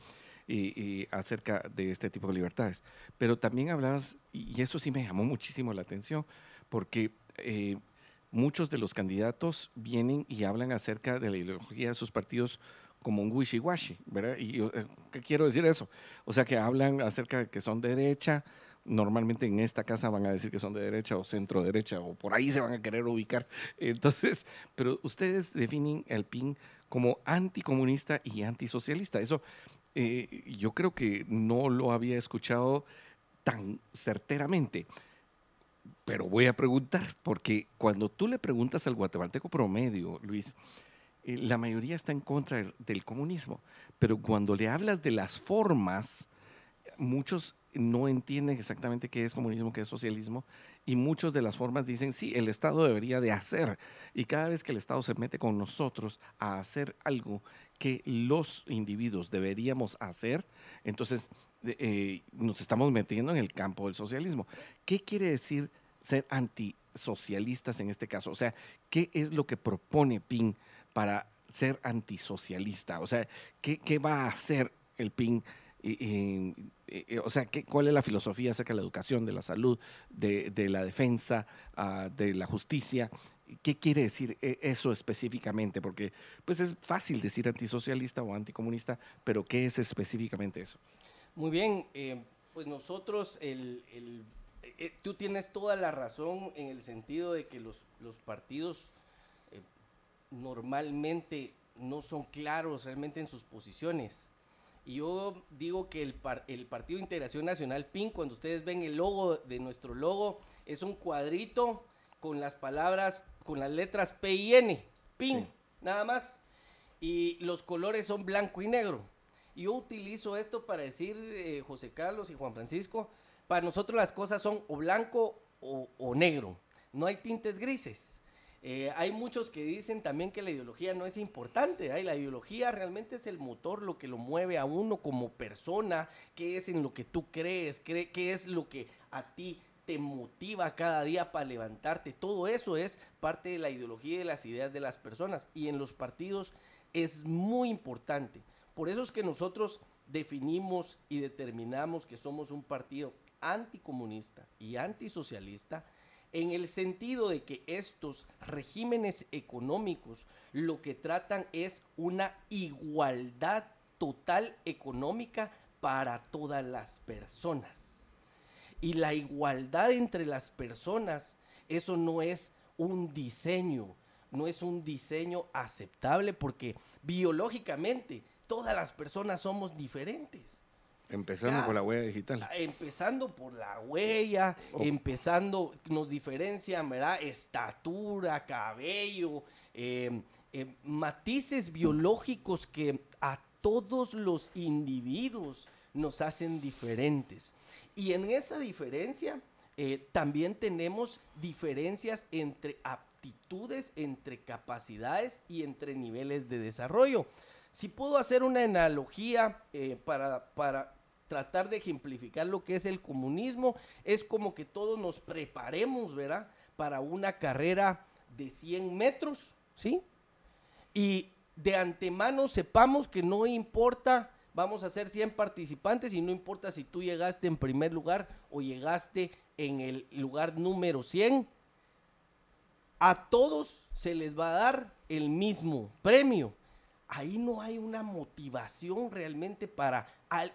Y, acerca de este tipo de libertades. Pero también hablabas, y eso sí me llamó muchísimo la atención, porque eh, muchos de los candidatos vienen y hablan acerca de la ideología de sus partidos como un wishy-washy, ¿verdad? ¿Y eh, qué quiero decir eso? O sea, que hablan acerca de que son de derecha, normalmente en esta casa van a decir que son de derecha o centro derecha o por ahí se van a querer ubicar. Entonces, pero ustedes definen el PIN como anticomunista y antisocialista. Eso eh, yo creo que no lo había escuchado tan certeramente. Pero voy a preguntar, porque cuando tú le preguntas al guatemalteco promedio, Luis, eh, la mayoría está en contra del comunismo, pero cuando le hablas de las formas, muchos no entienden exactamente qué es comunismo, qué es socialismo, y muchos de las formas dicen, sí, el Estado debería de hacer, y cada vez que el Estado se mete con nosotros a hacer algo que los individuos deberíamos hacer, entonces eh, nos estamos metiendo en el campo del socialismo. ¿Qué quiere decir ser antisocialistas en este caso? O sea, ¿qué es lo que propone PIN para ser antisocialista? O sea, ¿qué, va a hacer el PIN? o sea, ¿qué, ¿cuál es la filosofía acerca de la educación, de la salud, de, la defensa, uh, de la justicia? ¿Qué quiere decir eso específicamente? Porque pues es fácil decir antisocialista o anticomunista, pero ¿qué es específicamente eso? Muy bien, eh, pues nosotros, el, el, eh, tú tienes toda la razón en el sentido de que los, los partidos eh, normalmente no son claros realmente en sus posiciones. Y yo digo que el, el Partido Integración Nacional PIN, cuando ustedes ven el logo de nuestro logo, es un cuadrito con las palabras con las letras P y N, PIN, nada más. Y los colores son blanco y negro. Yo utilizo esto para decir, eh, José Carlos y Juan Francisco, para nosotros las cosas son o blanco o, negro. No hay tintes grises. Eh, hay muchos que dicen también que la ideología no es importante. ¿eh? La ideología realmente es el motor, lo que lo mueve a uno como persona, qué es en lo que tú crees, qué es lo que a ti te motiva cada día para levantarte. Todo eso es parte de la ideología y de las ideas de las personas. Y en los partidos es muy importante. Por eso es que nosotros definimos y determinamos que somos un partido anticomunista y antisocialista en el sentido de que estos regímenes económicos lo que tratan es una igualdad total económica para todas las personas. Y la igualdad entre las personas, eso no es un diseño, no es un diseño aceptable porque biológicamente todas las personas somos diferentes. Empezando por la huella digital. Ah, empezando por la huella, oh. empezando, nos diferencian, ¿verdad? Estatura, cabello, em, em, matices biológicos que a todos los individuos nos hacen diferentes. Y en esa diferencia eh, también tenemos diferencias entre aptitudes, entre capacidades y entre niveles de desarrollo. Si puedo hacer una analogía eh, para, para tratar de ejemplificar lo que es el comunismo, es como que todos nos preparemos, ¿verdad? Para una carrera de 100 metros, ¿sí? Y de antemano sepamos que no importa, vamos a ser 100 participantes y no importa si tú llegaste en primer lugar o llegaste en el lugar número 100, a todos se les va a dar el mismo premio ahí no hay una motivación realmente para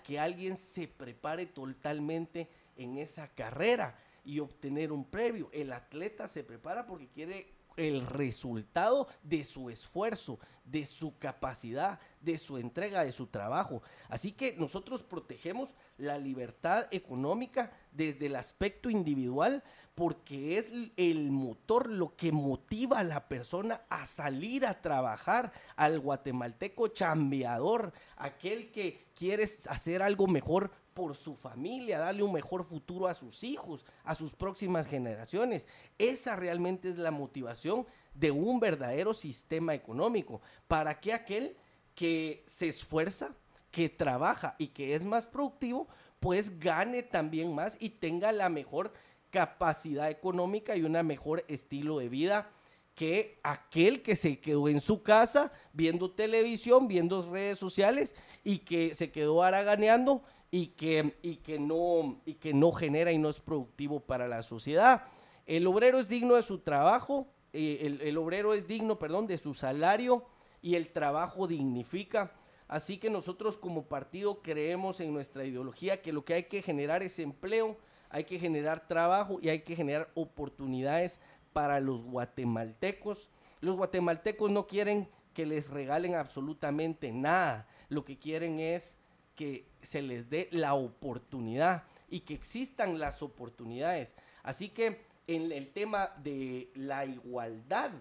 que alguien se prepare totalmente en esa carrera y obtener un previo. El atleta se prepara porque quiere el resultado de su esfuerzo, de su capacidad, de su entrega, de su trabajo. Así que nosotros protegemos la libertad económica desde el aspecto individual porque es el motor lo que motiva a la persona a salir a trabajar, al guatemalteco chambeador, aquel que quiere hacer algo mejor por su familia, darle un mejor futuro a sus hijos, a sus próximas generaciones. Esa realmente es la motivación de un verdadero sistema económico. ¿Para que aquel que se esfuerza, que trabaja y que es más productivo, pues gane también más y tenga la mejor capacidad económica y un mejor estilo de vida que aquel que se quedó en su casa viendo televisión, viendo redes sociales y que se quedó haraganeando y que, y que, no, y que no genera y no es productivo para la sociedad. El obrero es digno de su trabajo, eh, el, el, obrero es digno, perdón, de su salario y el trabajo dignifica. Así que nosotros como partido creemos en nuestra ideología que lo que hay que generar es empleo, hay que generar trabajo y hay que generar oportunidades para los guatemaltecos. Los guatemaltecos no quieren que les regalen absolutamente nada, lo que quieren es que se les dé la oportunidad y que existan las oportunidades. Así que en el tema de la igualdad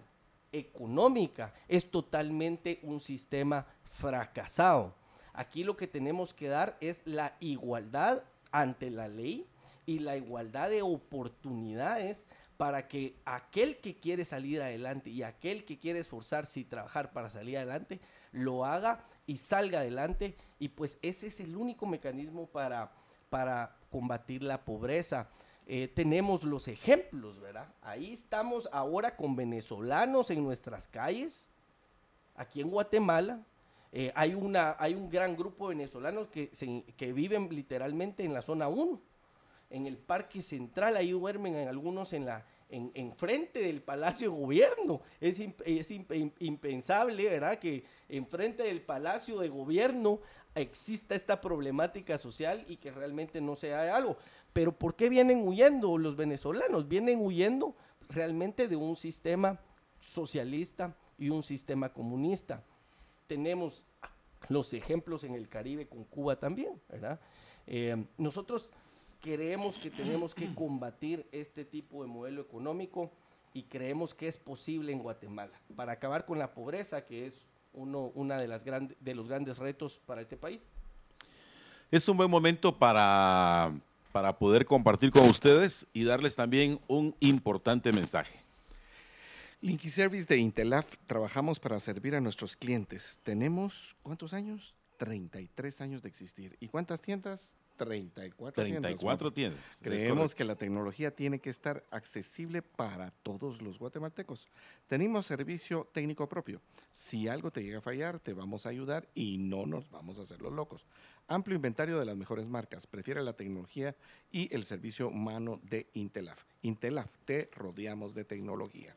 económica es totalmente un sistema fracasado. Aquí lo que tenemos que dar es la igualdad ante la ley y la igualdad de oportunidades para que aquel que quiere salir adelante y aquel que quiere esforzarse y trabajar para salir adelante, lo haga y salga adelante. Y pues ese es el único mecanismo para, para combatir la pobreza. Eh, tenemos los ejemplos, ¿verdad? Ahí estamos ahora con venezolanos en nuestras calles, aquí en Guatemala. Eh, hay, una, hay un gran grupo de venezolanos que, que viven literalmente en la zona 1 en el Parque Central, ahí duermen algunos en la en, frente del Palacio de Gobierno. Es, es impensable, ¿verdad? Que en frente del Palacio de Gobierno exista esta problemática social y que realmente no sea algo. Pero ¿por qué vienen huyendo los venezolanos? Vienen huyendo realmente de un sistema socialista y un sistema comunista. Tenemos los ejemplos en el Caribe con Cuba también, ¿verdad? Eh, nosotros creemos que tenemos que combatir este tipo de modelo económico y creemos que es posible en Guatemala para acabar con la pobreza, que es uno una de, las grandes de los grandes retos para este país. Es un buen momento para, para poder compartir con ustedes y darles también un importante mensaje. Linky Service de Intelaf trabajamos para servir a nuestros clientes. Tenemos, ¿cuántos años? 33 años de existir. ¿Y cuántas tiendas? 34, 34 tienes. Creemos que la tecnología tiene que estar accesible para todos los guatemaltecos. Tenemos servicio técnico propio. Si algo te llega a fallar, te vamos a ayudar y no nos vamos a hacer los locos. Amplio inventario de las mejores marcas. Prefiere la tecnología y el servicio humano de Intelaf. Intelaf, te rodeamos de tecnología.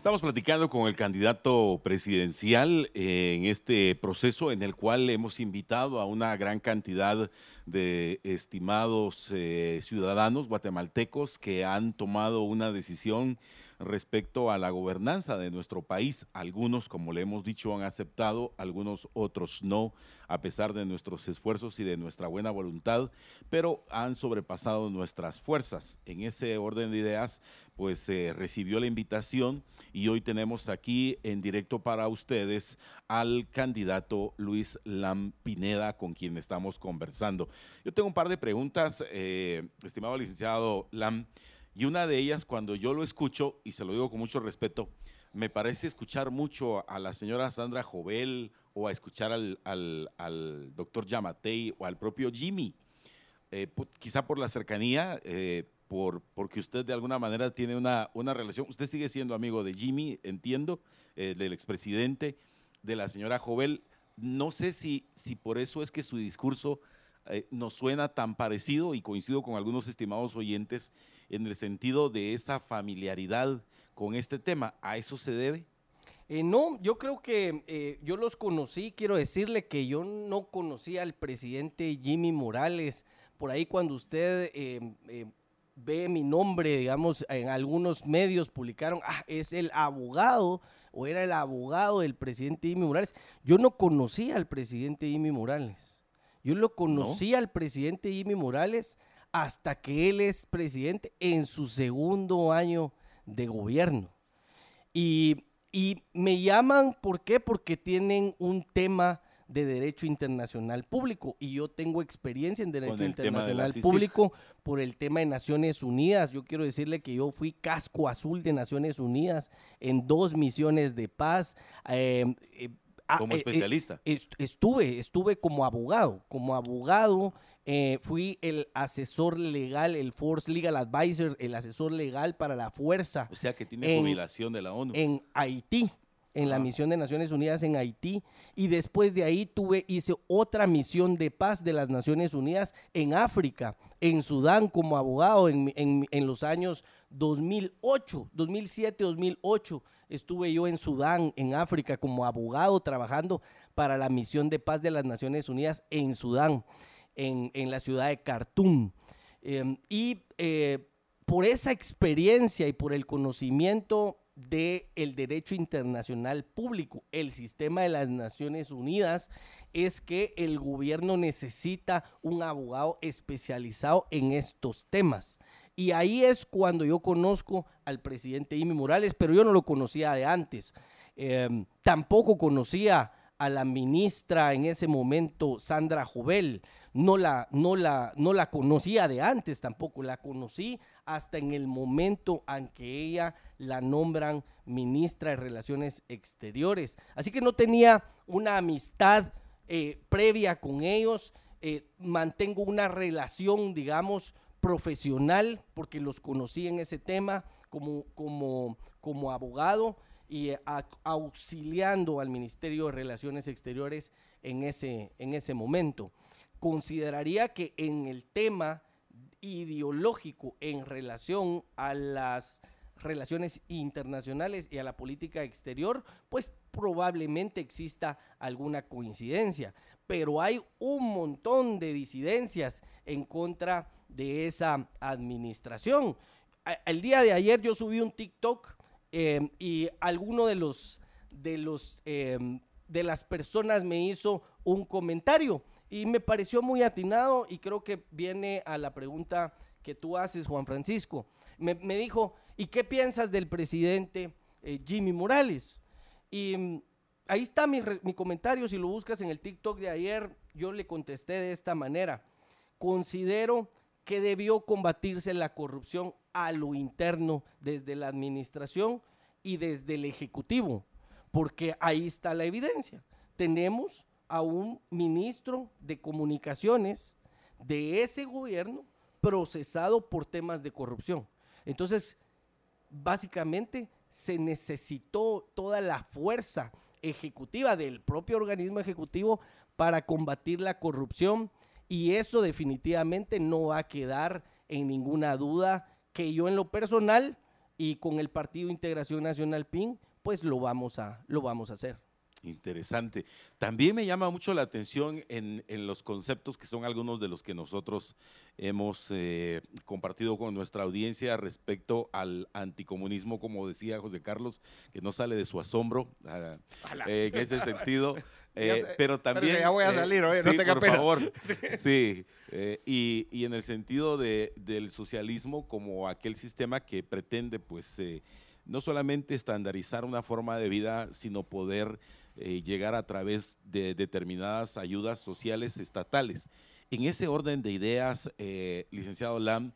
Estamos platicando con el candidato presidencial eh, en este proceso en el cual hemos invitado a una gran cantidad de estimados eh, ciudadanos guatemaltecos que han tomado una decisión respecto a la gobernanza de nuestro país. Algunos, como le hemos dicho, han aceptado, algunos otros no, a pesar de nuestros esfuerzos y de nuestra buena voluntad, pero han sobrepasado nuestras fuerzas. En ese orden de ideas, pues recibió la invitación y hoy tenemos aquí en directo para ustedes al candidato Luis Lampineda, con quien estamos conversando. Yo tengo un par de preguntas, eh, estimado licenciado Lam. Y una de ellas, cuando yo lo escucho, y se lo digo con mucho respeto, me parece escuchar mucho a la señora Sandra Jovel o a escuchar al, doctor Yamatei o al propio Jimmy. Eh, quizá por la cercanía, eh, por, porque usted de alguna manera tiene una, una, relación. Usted sigue siendo amigo de Jimmy, entiendo, eh, del expresidente, de la señora Jovel. No sé si, si por eso es que su discurso nos suena tan parecido y coincido con algunos estimados oyentes en el sentido de esa familiaridad con este tema. ¿A eso se debe? Eh, no, yo creo que eh, yo los conocí, quiero decirle que yo no conocía al presidente Jimmy Morales. Por ahí cuando usted eh, ve mi nombre, digamos, en algunos medios publicaron, ah, es el abogado o era el abogado del presidente Jimmy Morales. Yo no conocía al presidente Jimmy Morales. Yo lo conocí al presidente Jimmy Morales hasta que él es presidente en su segundo año de gobierno. Y, me llaman, ¿por qué? Porque tienen un tema de derecho internacional público y yo tengo experiencia en derecho internacional público por el tema de Naciones Unidas. Yo quiero decirle que yo fui casco azul de Naciones Unidas en dos misiones de paz. Eh, eh, como eh, especialista. estuve, estuve como abogado, como abogado eh, fui el asesor legal, el Force Legal Advisor, el asesor legal para la fuerza. O sea que tiene jubilación de la ONU. En Haití, en la misión de Naciones Unidas en Haití. Y después de ahí tuve, hice otra misión de paz de las Naciones Unidas en África, en Sudán como abogado en, en los años 2008, 2007, 2008. Estuve yo en Sudán, en África, como abogado trabajando para la misión de paz de las Naciones Unidas en Sudán en, la ciudad de Khartoum. Em, y eh, por esa experiencia y por el conocimiento del el derecho internacional público, el sistema de las Naciones Unidas, es que el gobierno necesita un abogado especializado en estos temas. Y ahí es cuando yo conozco al presidente Imi Morales, pero yo no lo conocía de antes. Em, tampoco conocía a la ministra en ese momento, Sandra Jovel. No la, no, la, no la conocía de antes tampoco, la conocí hasta en el momento en que ella la nombran ministra de Relaciones Exteriores. Así que no tenía una amistad eh, previa con ellos, eh, mantengo una relación, digamos, profesional, porque los conocí en ese tema como, como, como abogado y auxiliando al Ministerio de Relaciones Exteriores en ese, en ese momento. Consideraría que en el tema ideológico en relación a las relaciones internacionales y a la política exterior, pues probablemente exista alguna coincidencia, pero hay un montón de disidencias en contra de esa administración. El día de ayer yo subí un TikTok Em, y alguno de los, de los, em, de las personas me hizo un comentario y me pareció muy atinado y creo que viene a la pregunta que tú haces, Juan Francisco. Me, dijo, ¿y qué piensas del presidente eh, Jimmy Morales? Y mm, ahí está mi, mi comentario, si lo buscas en el TikTok de ayer, yo le contesté de esta manera. Considero que debió combatirse la corrupción a lo interno desde la administración y desde el Ejecutivo, porque ahí está la evidencia. Tenemos a un ministro de comunicaciones de ese gobierno procesado por temas de corrupción. Entonces, básicamente se necesitó toda la fuerza ejecutiva del propio organismo ejecutivo para combatir la corrupción y eso definitivamente no va a quedar en ninguna duda que yo en lo personal y con el Partido Integración Nacional PIN, pues lo vamos a, lo vamos a hacer. Interesante. También me llama mucho la atención en, los conceptos que son algunos de los que nosotros hemos eh, compartido con nuestra audiencia respecto al anticomunismo, como decía José Carlos, que no sale de su asombro ah, eh, en ese sentido. Eh, pero también... ya voy a salir, oye, no tenga por favor. Sí, y, y, en el sentido de, del socialismo como aquel sistema que pretende, pues, no solamente estandarizar una forma de vida, sino poder eh, llegar a través de determinadas ayudas sociales estatales. En ese orden de ideas, eh, licenciado Lam,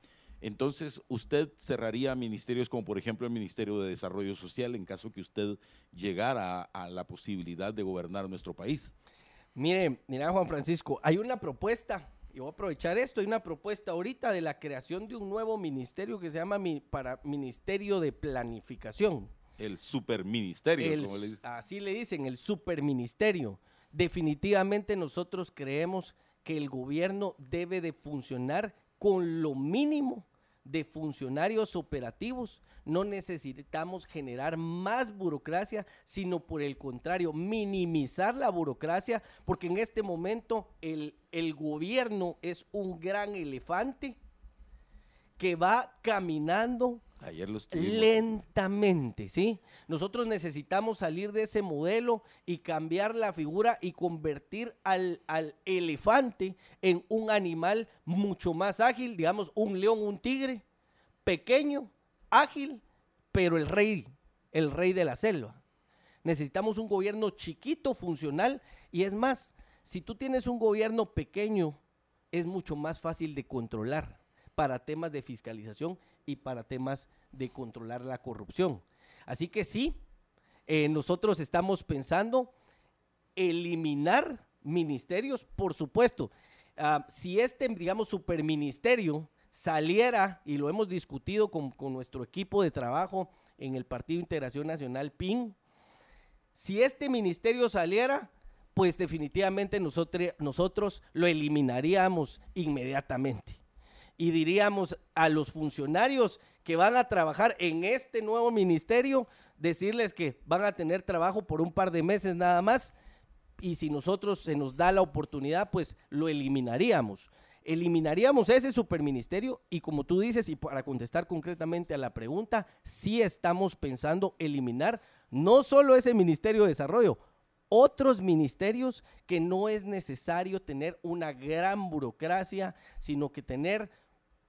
entonces usted cerraría ministerios como por ejemplo el Ministerio de Desarrollo Social en caso que usted llegara a, la posibilidad de gobernar nuestro país. Mire, mira Juan Francisco, hay una propuesta y voy a aprovechar esto, hay una propuesta ahorita de la creación de un nuevo ministerio que se llama para Ministerio de Planificación. El superministerio, como le dicen. Así le dicen, el superministerio. Definitivamente nosotros creemos que el gobierno debe de funcionar con lo mínimo de funcionarios operativos. No necesitamos generar más burocracia, sino por el contrario, minimizar la burocracia, porque en este momento el, el gobierno es un gran elefante que va caminando lentamente, ¿sí? Nosotros necesitamos salir de ese modelo y cambiar la figura y convertir al, al, elefante en un animal mucho más ágil, digamos, un león, un tigre, pequeño, ágil, pero el rey, el rey de la selva. Necesitamos un gobierno chiquito, funcional, y es más, si tú tienes un gobierno pequeño, es mucho más fácil de controlar para temas de fiscalización y para temas de controlar la corrupción. Así que sí, eh, nosotros estamos pensando eliminar ministerios, por supuesto. Ah, si este, digamos, superministerio saliera, y lo hemos discutido con, nuestro equipo de trabajo en el Partido Integración Nacional PIN, si este ministerio saliera, pues definitivamente nosotros, nosotros lo eliminaríamos inmediatamente y diríamos a los funcionarios que van a trabajar en este nuevo ministerio, decirles que van a tener trabajo por un par de meses nada más y si nosotros se nos da la oportunidad, pues lo eliminaríamos. Eliminaríamos ese superministerio y como tú dices, y para contestar concretamente a la pregunta, sí estamos pensando eliminar no solo ese Ministerio de Desarrollo, otros ministerios que no es necesario tener una gran burocracia, sino que tener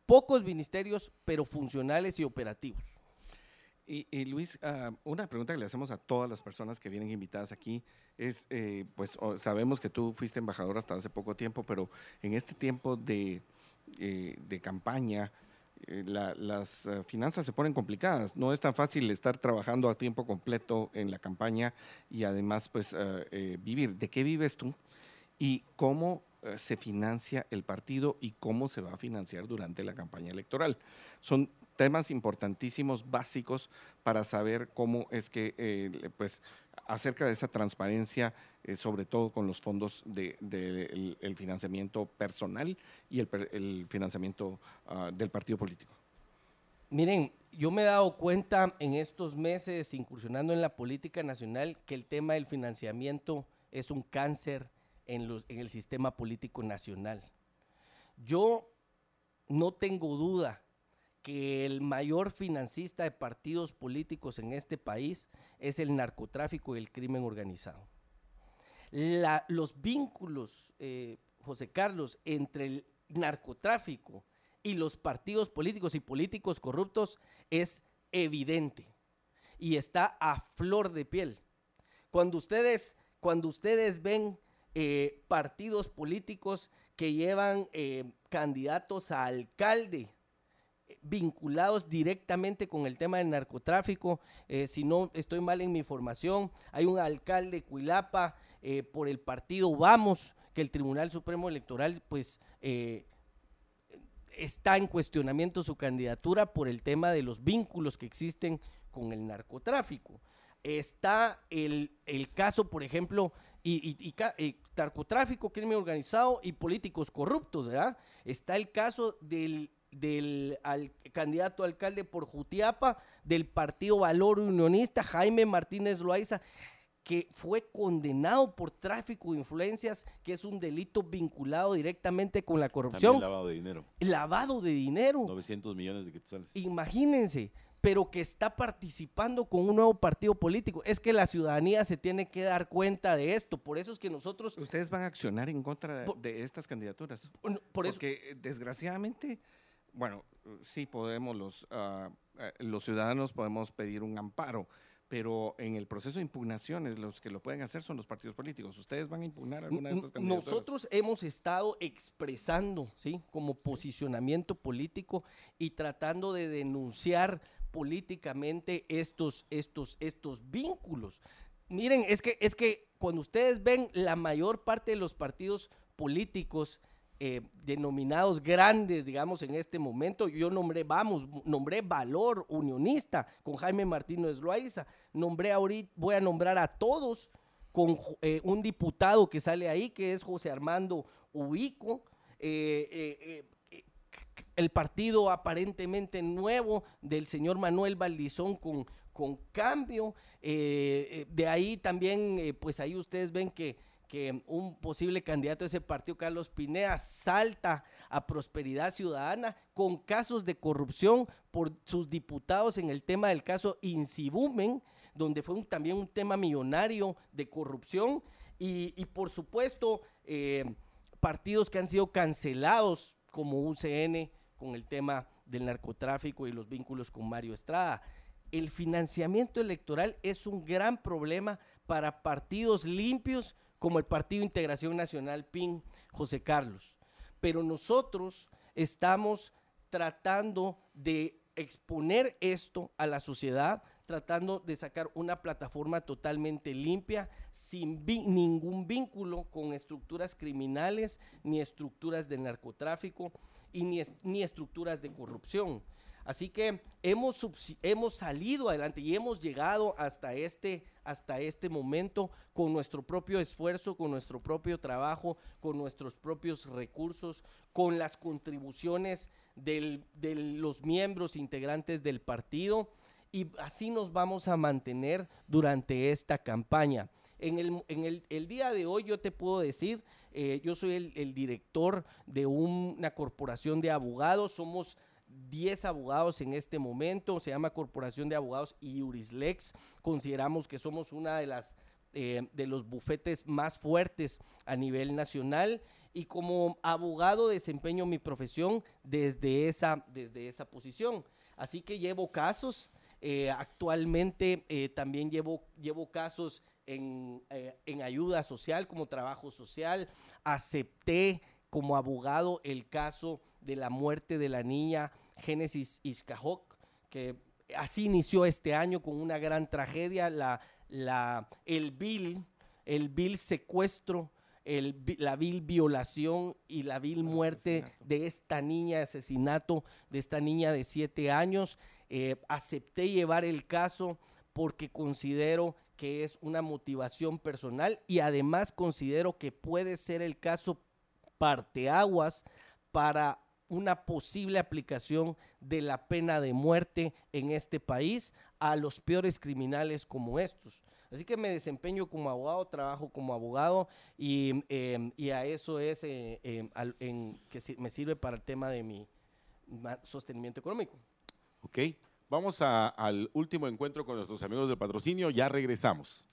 pocos ministerios, pero funcionales y operativos. Y, Luis, ah, una pregunta que le hacemos a todas las personas que vienen invitadas aquí es, eh, pues sabemos que tú fuiste embajador hasta hace poco tiempo, pero en este tiempo de, eh, de campaña, eh, las finanzas se ponen complicadas. No es tan fácil estar trabajando a tiempo completo en la campaña y además, pues, vivir. ¿De qué vives tú? ¿Y cómo se financia el partido y cómo se va a financiar durante la campaña electoral. Son temas importantísimos, básicos, para saber cómo es que, eh, pues, acerca de esa transparencia, eh, sobre todo con los fondos del de, financiamiento personal y el, financiamiento ah, del partido político. Miren, yo me he dado cuenta en estos meses incursionando en la política nacional que el tema del financiamiento es un cáncer en, el sistema político nacional. Yo no tengo duda que el mayor financista de partidos políticos en este país es el narcotráfico y el crimen organizado. los vínculos, eh, José Carlos, entre el narcotráfico y los partidos políticos y políticos corruptos es evidente y está a flor de piel. Cuando ustedes, cuando ustedes ven eh, partidos políticos que llevan eh, candidatos a alcalde, vinculados directamente con el tema del narcotráfico. Eh, si no estoy mal en mi información, hay un alcalde de Cuilapa eh, por el partido Vamos, que el Tribunal Supremo Electoral pues eh, está en cuestionamiento su candidatura por el tema de los vínculos que existen con el narcotráfico. Está el, caso, por ejemplo, y, narcotráfico, crimen organizado y políticos corruptos, ¿verdad? Está el caso del del candidato alcalde por Jutiapa, del Partido Valor Unionista, Jaime Martínez Loaiza, que fue condenado por tráfico de influencias, que es un delito vinculado directamente con la corrupción. lavado de dinero. Lavado de dinero. 900 millones de quetzales. Imagínense, pero que está participando con un nuevo partido político. Es que la ciudadanía se tiene que dar cuenta de esto. Por eso es que nosotros... Ustedes van a accionar en contra de, estas candidaturas. Por, eso... Porque desgraciadamente bueno, sí podemos, los, ah, eh, los ciudadanos podemos pedir un amparo, pero en el proceso de impugnaciones los que lo pueden hacer son los partidos políticos. ¿Ustedes van a impugnar alguna de estas candidaturas? Nosotros hemos estado expresando, ¿sí? Como posicionamiento político y tratando de denunciar políticamente estos, estos, estos vínculos. Miren, es que, es que cuando ustedes ven la mayor parte de los partidos políticos, eh, denominados grandes, digamos, en este momento. Yo nombré, vamos, nombré Valor Unionista con Jaime Martínez Loaiza. Nombré ahorita, voy a nombrar a todos con eh, un diputado que sale ahí, que es José Armando Ubico. Eh, el partido aparentemente nuevo del señor Manuel Valdizón con, con cambio. de ahí también, pues ahí ustedes ven que que un posible candidato de ese partido, Carlos Pineda, salta a Prosperidad Ciudadana con casos de corrupción por sus diputados en el tema del caso Incibumen, donde fue también un tema millonario de corrupción y, por supuesto eh, partidos que han sido cancelados como UCN con el tema del narcotráfico y los vínculos con Mario Estrada. El financiamiento electoral es un gran problema para partidos limpios como el Partido Integración Nacional PIN, José Carlos. Pero nosotros estamos tratando de exponer esto a la sociedad, tratando de sacar una plataforma totalmente limpia, sin ningún vínculo con estructuras criminales, ni estructuras de narcotráfico y ni, ni estructuras de corrupción. Así que hemos, hemos salido adelante y hemos llegado hasta este, hasta este momento con nuestro propio esfuerzo, con nuestro propio trabajo, con nuestros propios recursos, con las contribuciones de los miembros integrantes del partido y así nos vamos a mantener durante esta campaña. En el, día de hoy yo te puedo decir, eh, yo soy el, el director de una corporación de abogados, somos 10 abogados en este momento, se llama Corporación de Abogados Iurislex. Consideramos que somos una de las eh, de los bufetes más fuertes a nivel nacional y como abogado desempeño mi profesión desde esa, desde esa posición. Así que llevo casos, eh, actualmente también llevo, llevo casos en, en ayuda social como trabajo social, acepté como abogado el caso de la muerte de la niña Génesis Iscahok, que así inició este año con una gran tragedia, la, la, el vil, el vil secuestro, el, la vil violación y la vil muerte de esta niña, asesinato de esta niña de siete años. Eh, acepté llevar el caso porque considero que es una motivación personal y además considero que puede ser el caso parteaguas para una posible aplicación de la pena de muerte en este país a los peores criminales como estos. Así que me desempeño como abogado, trabajo como abogado y, em, a eso es eh, em, que me sirve para el tema de mi sostenimiento económico. Ok, vamos al último encuentro con nuestros amigos del patrocinio, ya regresamos.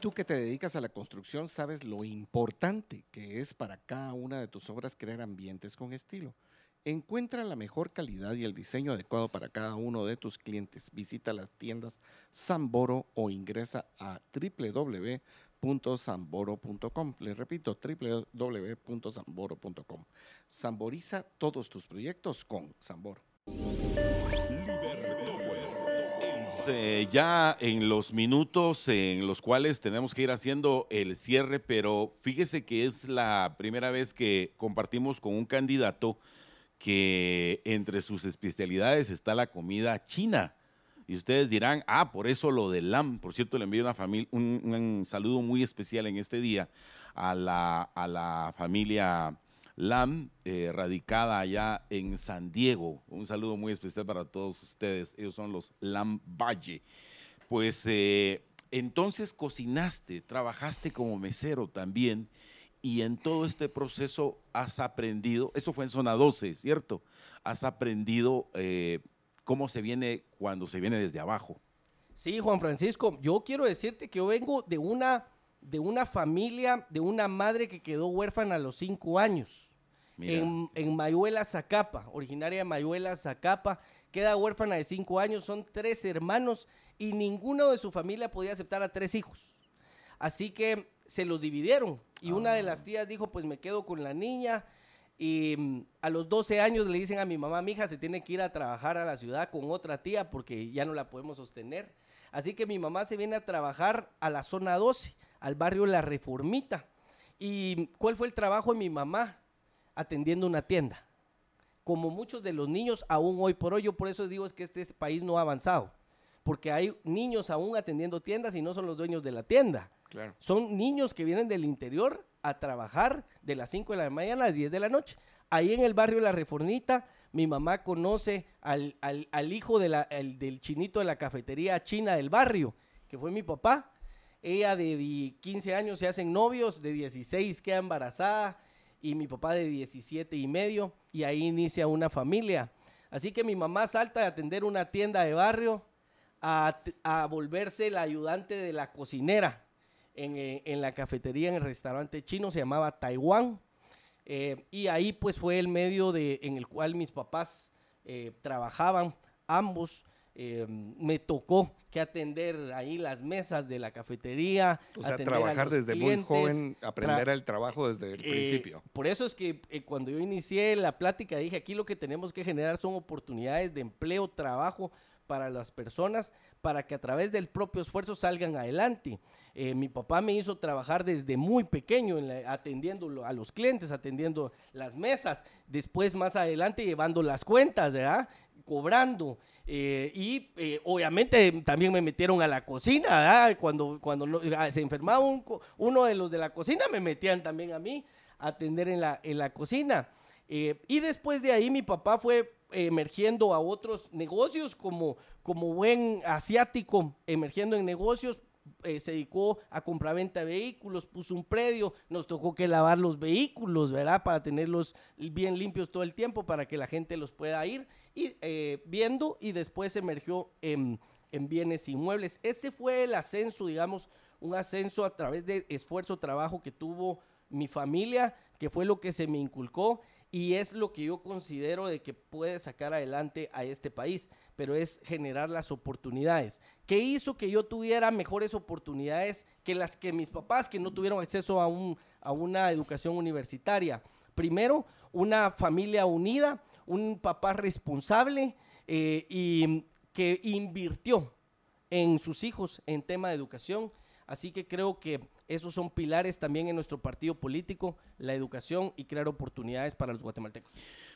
Tú que te dedicas a la construcción sabes lo importante que es para cada una de tus obras crear ambientes con estilo. Encuentra la mejor calidad y el diseño adecuado para cada uno de tus clientes. Visita las tiendas Samboro o ingresa a www.samboro.com. Les repito, www.samboro.com. Samboriza todos tus proyectos con Samboro. Eh, ya en los minutos en los cuales tenemos que ir haciendo el cierre, pero fíjese que es la primera vez que compartimos con un candidato que entre sus especialidades está la comida china. Y ustedes dirán, ah, por eso lo del LAM. Por cierto, le envío una familia, un, saludo muy especial en este día a la, familia Lam, eh, radicada allá en San Diego. Un saludo muy especial para todos ustedes. Ellos son los Lam Valle. Pues eh, entonces cocinaste, trabajaste como mesero también y en todo este proceso has aprendido, eso fue en zona 12, ¿cierto? Has aprendido eh, cómo se viene cuando se viene desde abajo. Sí, Juan Francisco, yo quiero decirte que yo vengo de una, de una familia, de una madre que quedó huérfana a los cinco años. En, en, Mayuela, Zacapa, originaria de Mayuela, Zacapa, queda huérfana de cinco años, son tres hermanos y ninguno de su familia podía aceptar a tres hijos. Así que se los dividieron y una de las ah. tías dijo, pues me quedo con la niña y mm, a los 12 años le dicen a mi mamá, mi hija se tiene que ir a trabajar a la ciudad con otra tía porque ya no la podemos sostener. Así que mi mamá se viene a trabajar a la zona 12, al barrio La Reformita. ¿Y cuál fue el trabajo de mi mamá? Atendiendo una tienda. Como muchos de los niños, aún hoy por hoy, yo por eso digo es que este país no ha avanzado. Porque hay niños aún atendiendo tiendas y no son los dueños de la tienda. Son niños que vienen del interior a trabajar de las 5 de la mañana a las 10 de la noche. Ahí en el barrio La Refornita, mi mamá conoce al, hijo del chinito de la cafetería china del barrio, que fue mi papá. Ella de 15 años se hacen novios, de 16 queda embarazada y mi papá de 17 y medio y ahí inicia una familia. Así que mi mamá salta de atender una tienda de barrio a, a volverse la ayudante de la cocinera eh, en, la cafetería, en el restaurante chino, se llamaba Taiwán. Eh, y ahí pues fue el medio de, en el cual mis papás eh, trabajaban, ambos. me tocó que atender ahí las mesas de la cafetería. O sea, trabajar desde muy joven, aprender el trabajo desde el principio. Por eso es que cuando yo inicié la plática dije, aquí lo que tenemos que generar son oportunidades de empleo, trabajo para las personas, para que a través del propio esfuerzo salgan adelante. Eh, mi papá me hizo trabajar desde muy pequeño, atendiendo a los clientes, atendiendo las mesas, después más adelante llevando las cuentas, ¿verdad? cobrando eh, y eh, obviamente también me metieron a la cocina, ¿verdad? cuando, cuando ah, se enfermaba uno de los de la cocina me metían también a mí a atender en la, en la cocina. y después de ahí mi papá fue emergiendo a otros negocios como, como buen asiático, emergiendo en negocios, eh, se dedicó a compraventa de vehículos, puso un predio, nos tocó que lavar los vehículos, ¿verdad? Para tenerlos bien limpios todo el tiempo, para que la gente los pueda ir y, eh, viendo y después emergió en, en bienes inmuebles. Ese fue el ascenso, digamos, un ascenso a través de esfuerzo, trabajo que tuvo mi familia, que fue lo que se me inculcó y es lo que yo considero de que puede sacar adelante a este país, pero es generar las oportunidades. ¿Qué hizo que yo tuviera mejores oportunidades que las que mis papás, que no tuvieron acceso a, un, a una educación universitaria? Primero, una familia unida, un papá responsable eh, y que invirtió en sus hijos en tema de educación. Así que creo que esos son pilares también en nuestro partido político, la educación y crear oportunidades para los guatemaltecos.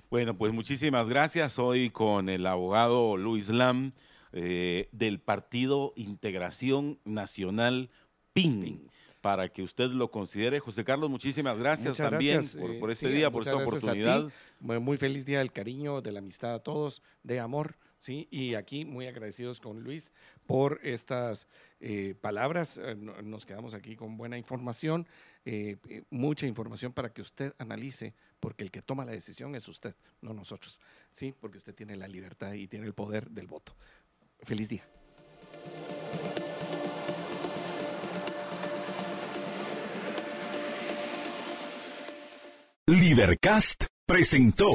Bueno, pues muchísimas gracias. Hoy con el abogado Luis Lam eh, del Partido Integración Nacional PIN. Para que usted lo considere. José Carlos, muchísimas gracias también Por, eh, este día, por esta oportunidad. Muy feliz día del cariño, de la amistad a todos, de amor. ¿Sí? Y aquí muy agradecidos con Luis por estas eh, palabras. Eh, nos quedamos aquí con buena información, eh, mucha información para que usted analice, porque el que toma la decisión es usted, no nosotros, ¿sí? Porque usted tiene la libertad y tiene el poder del voto. Feliz día. Libercast presentó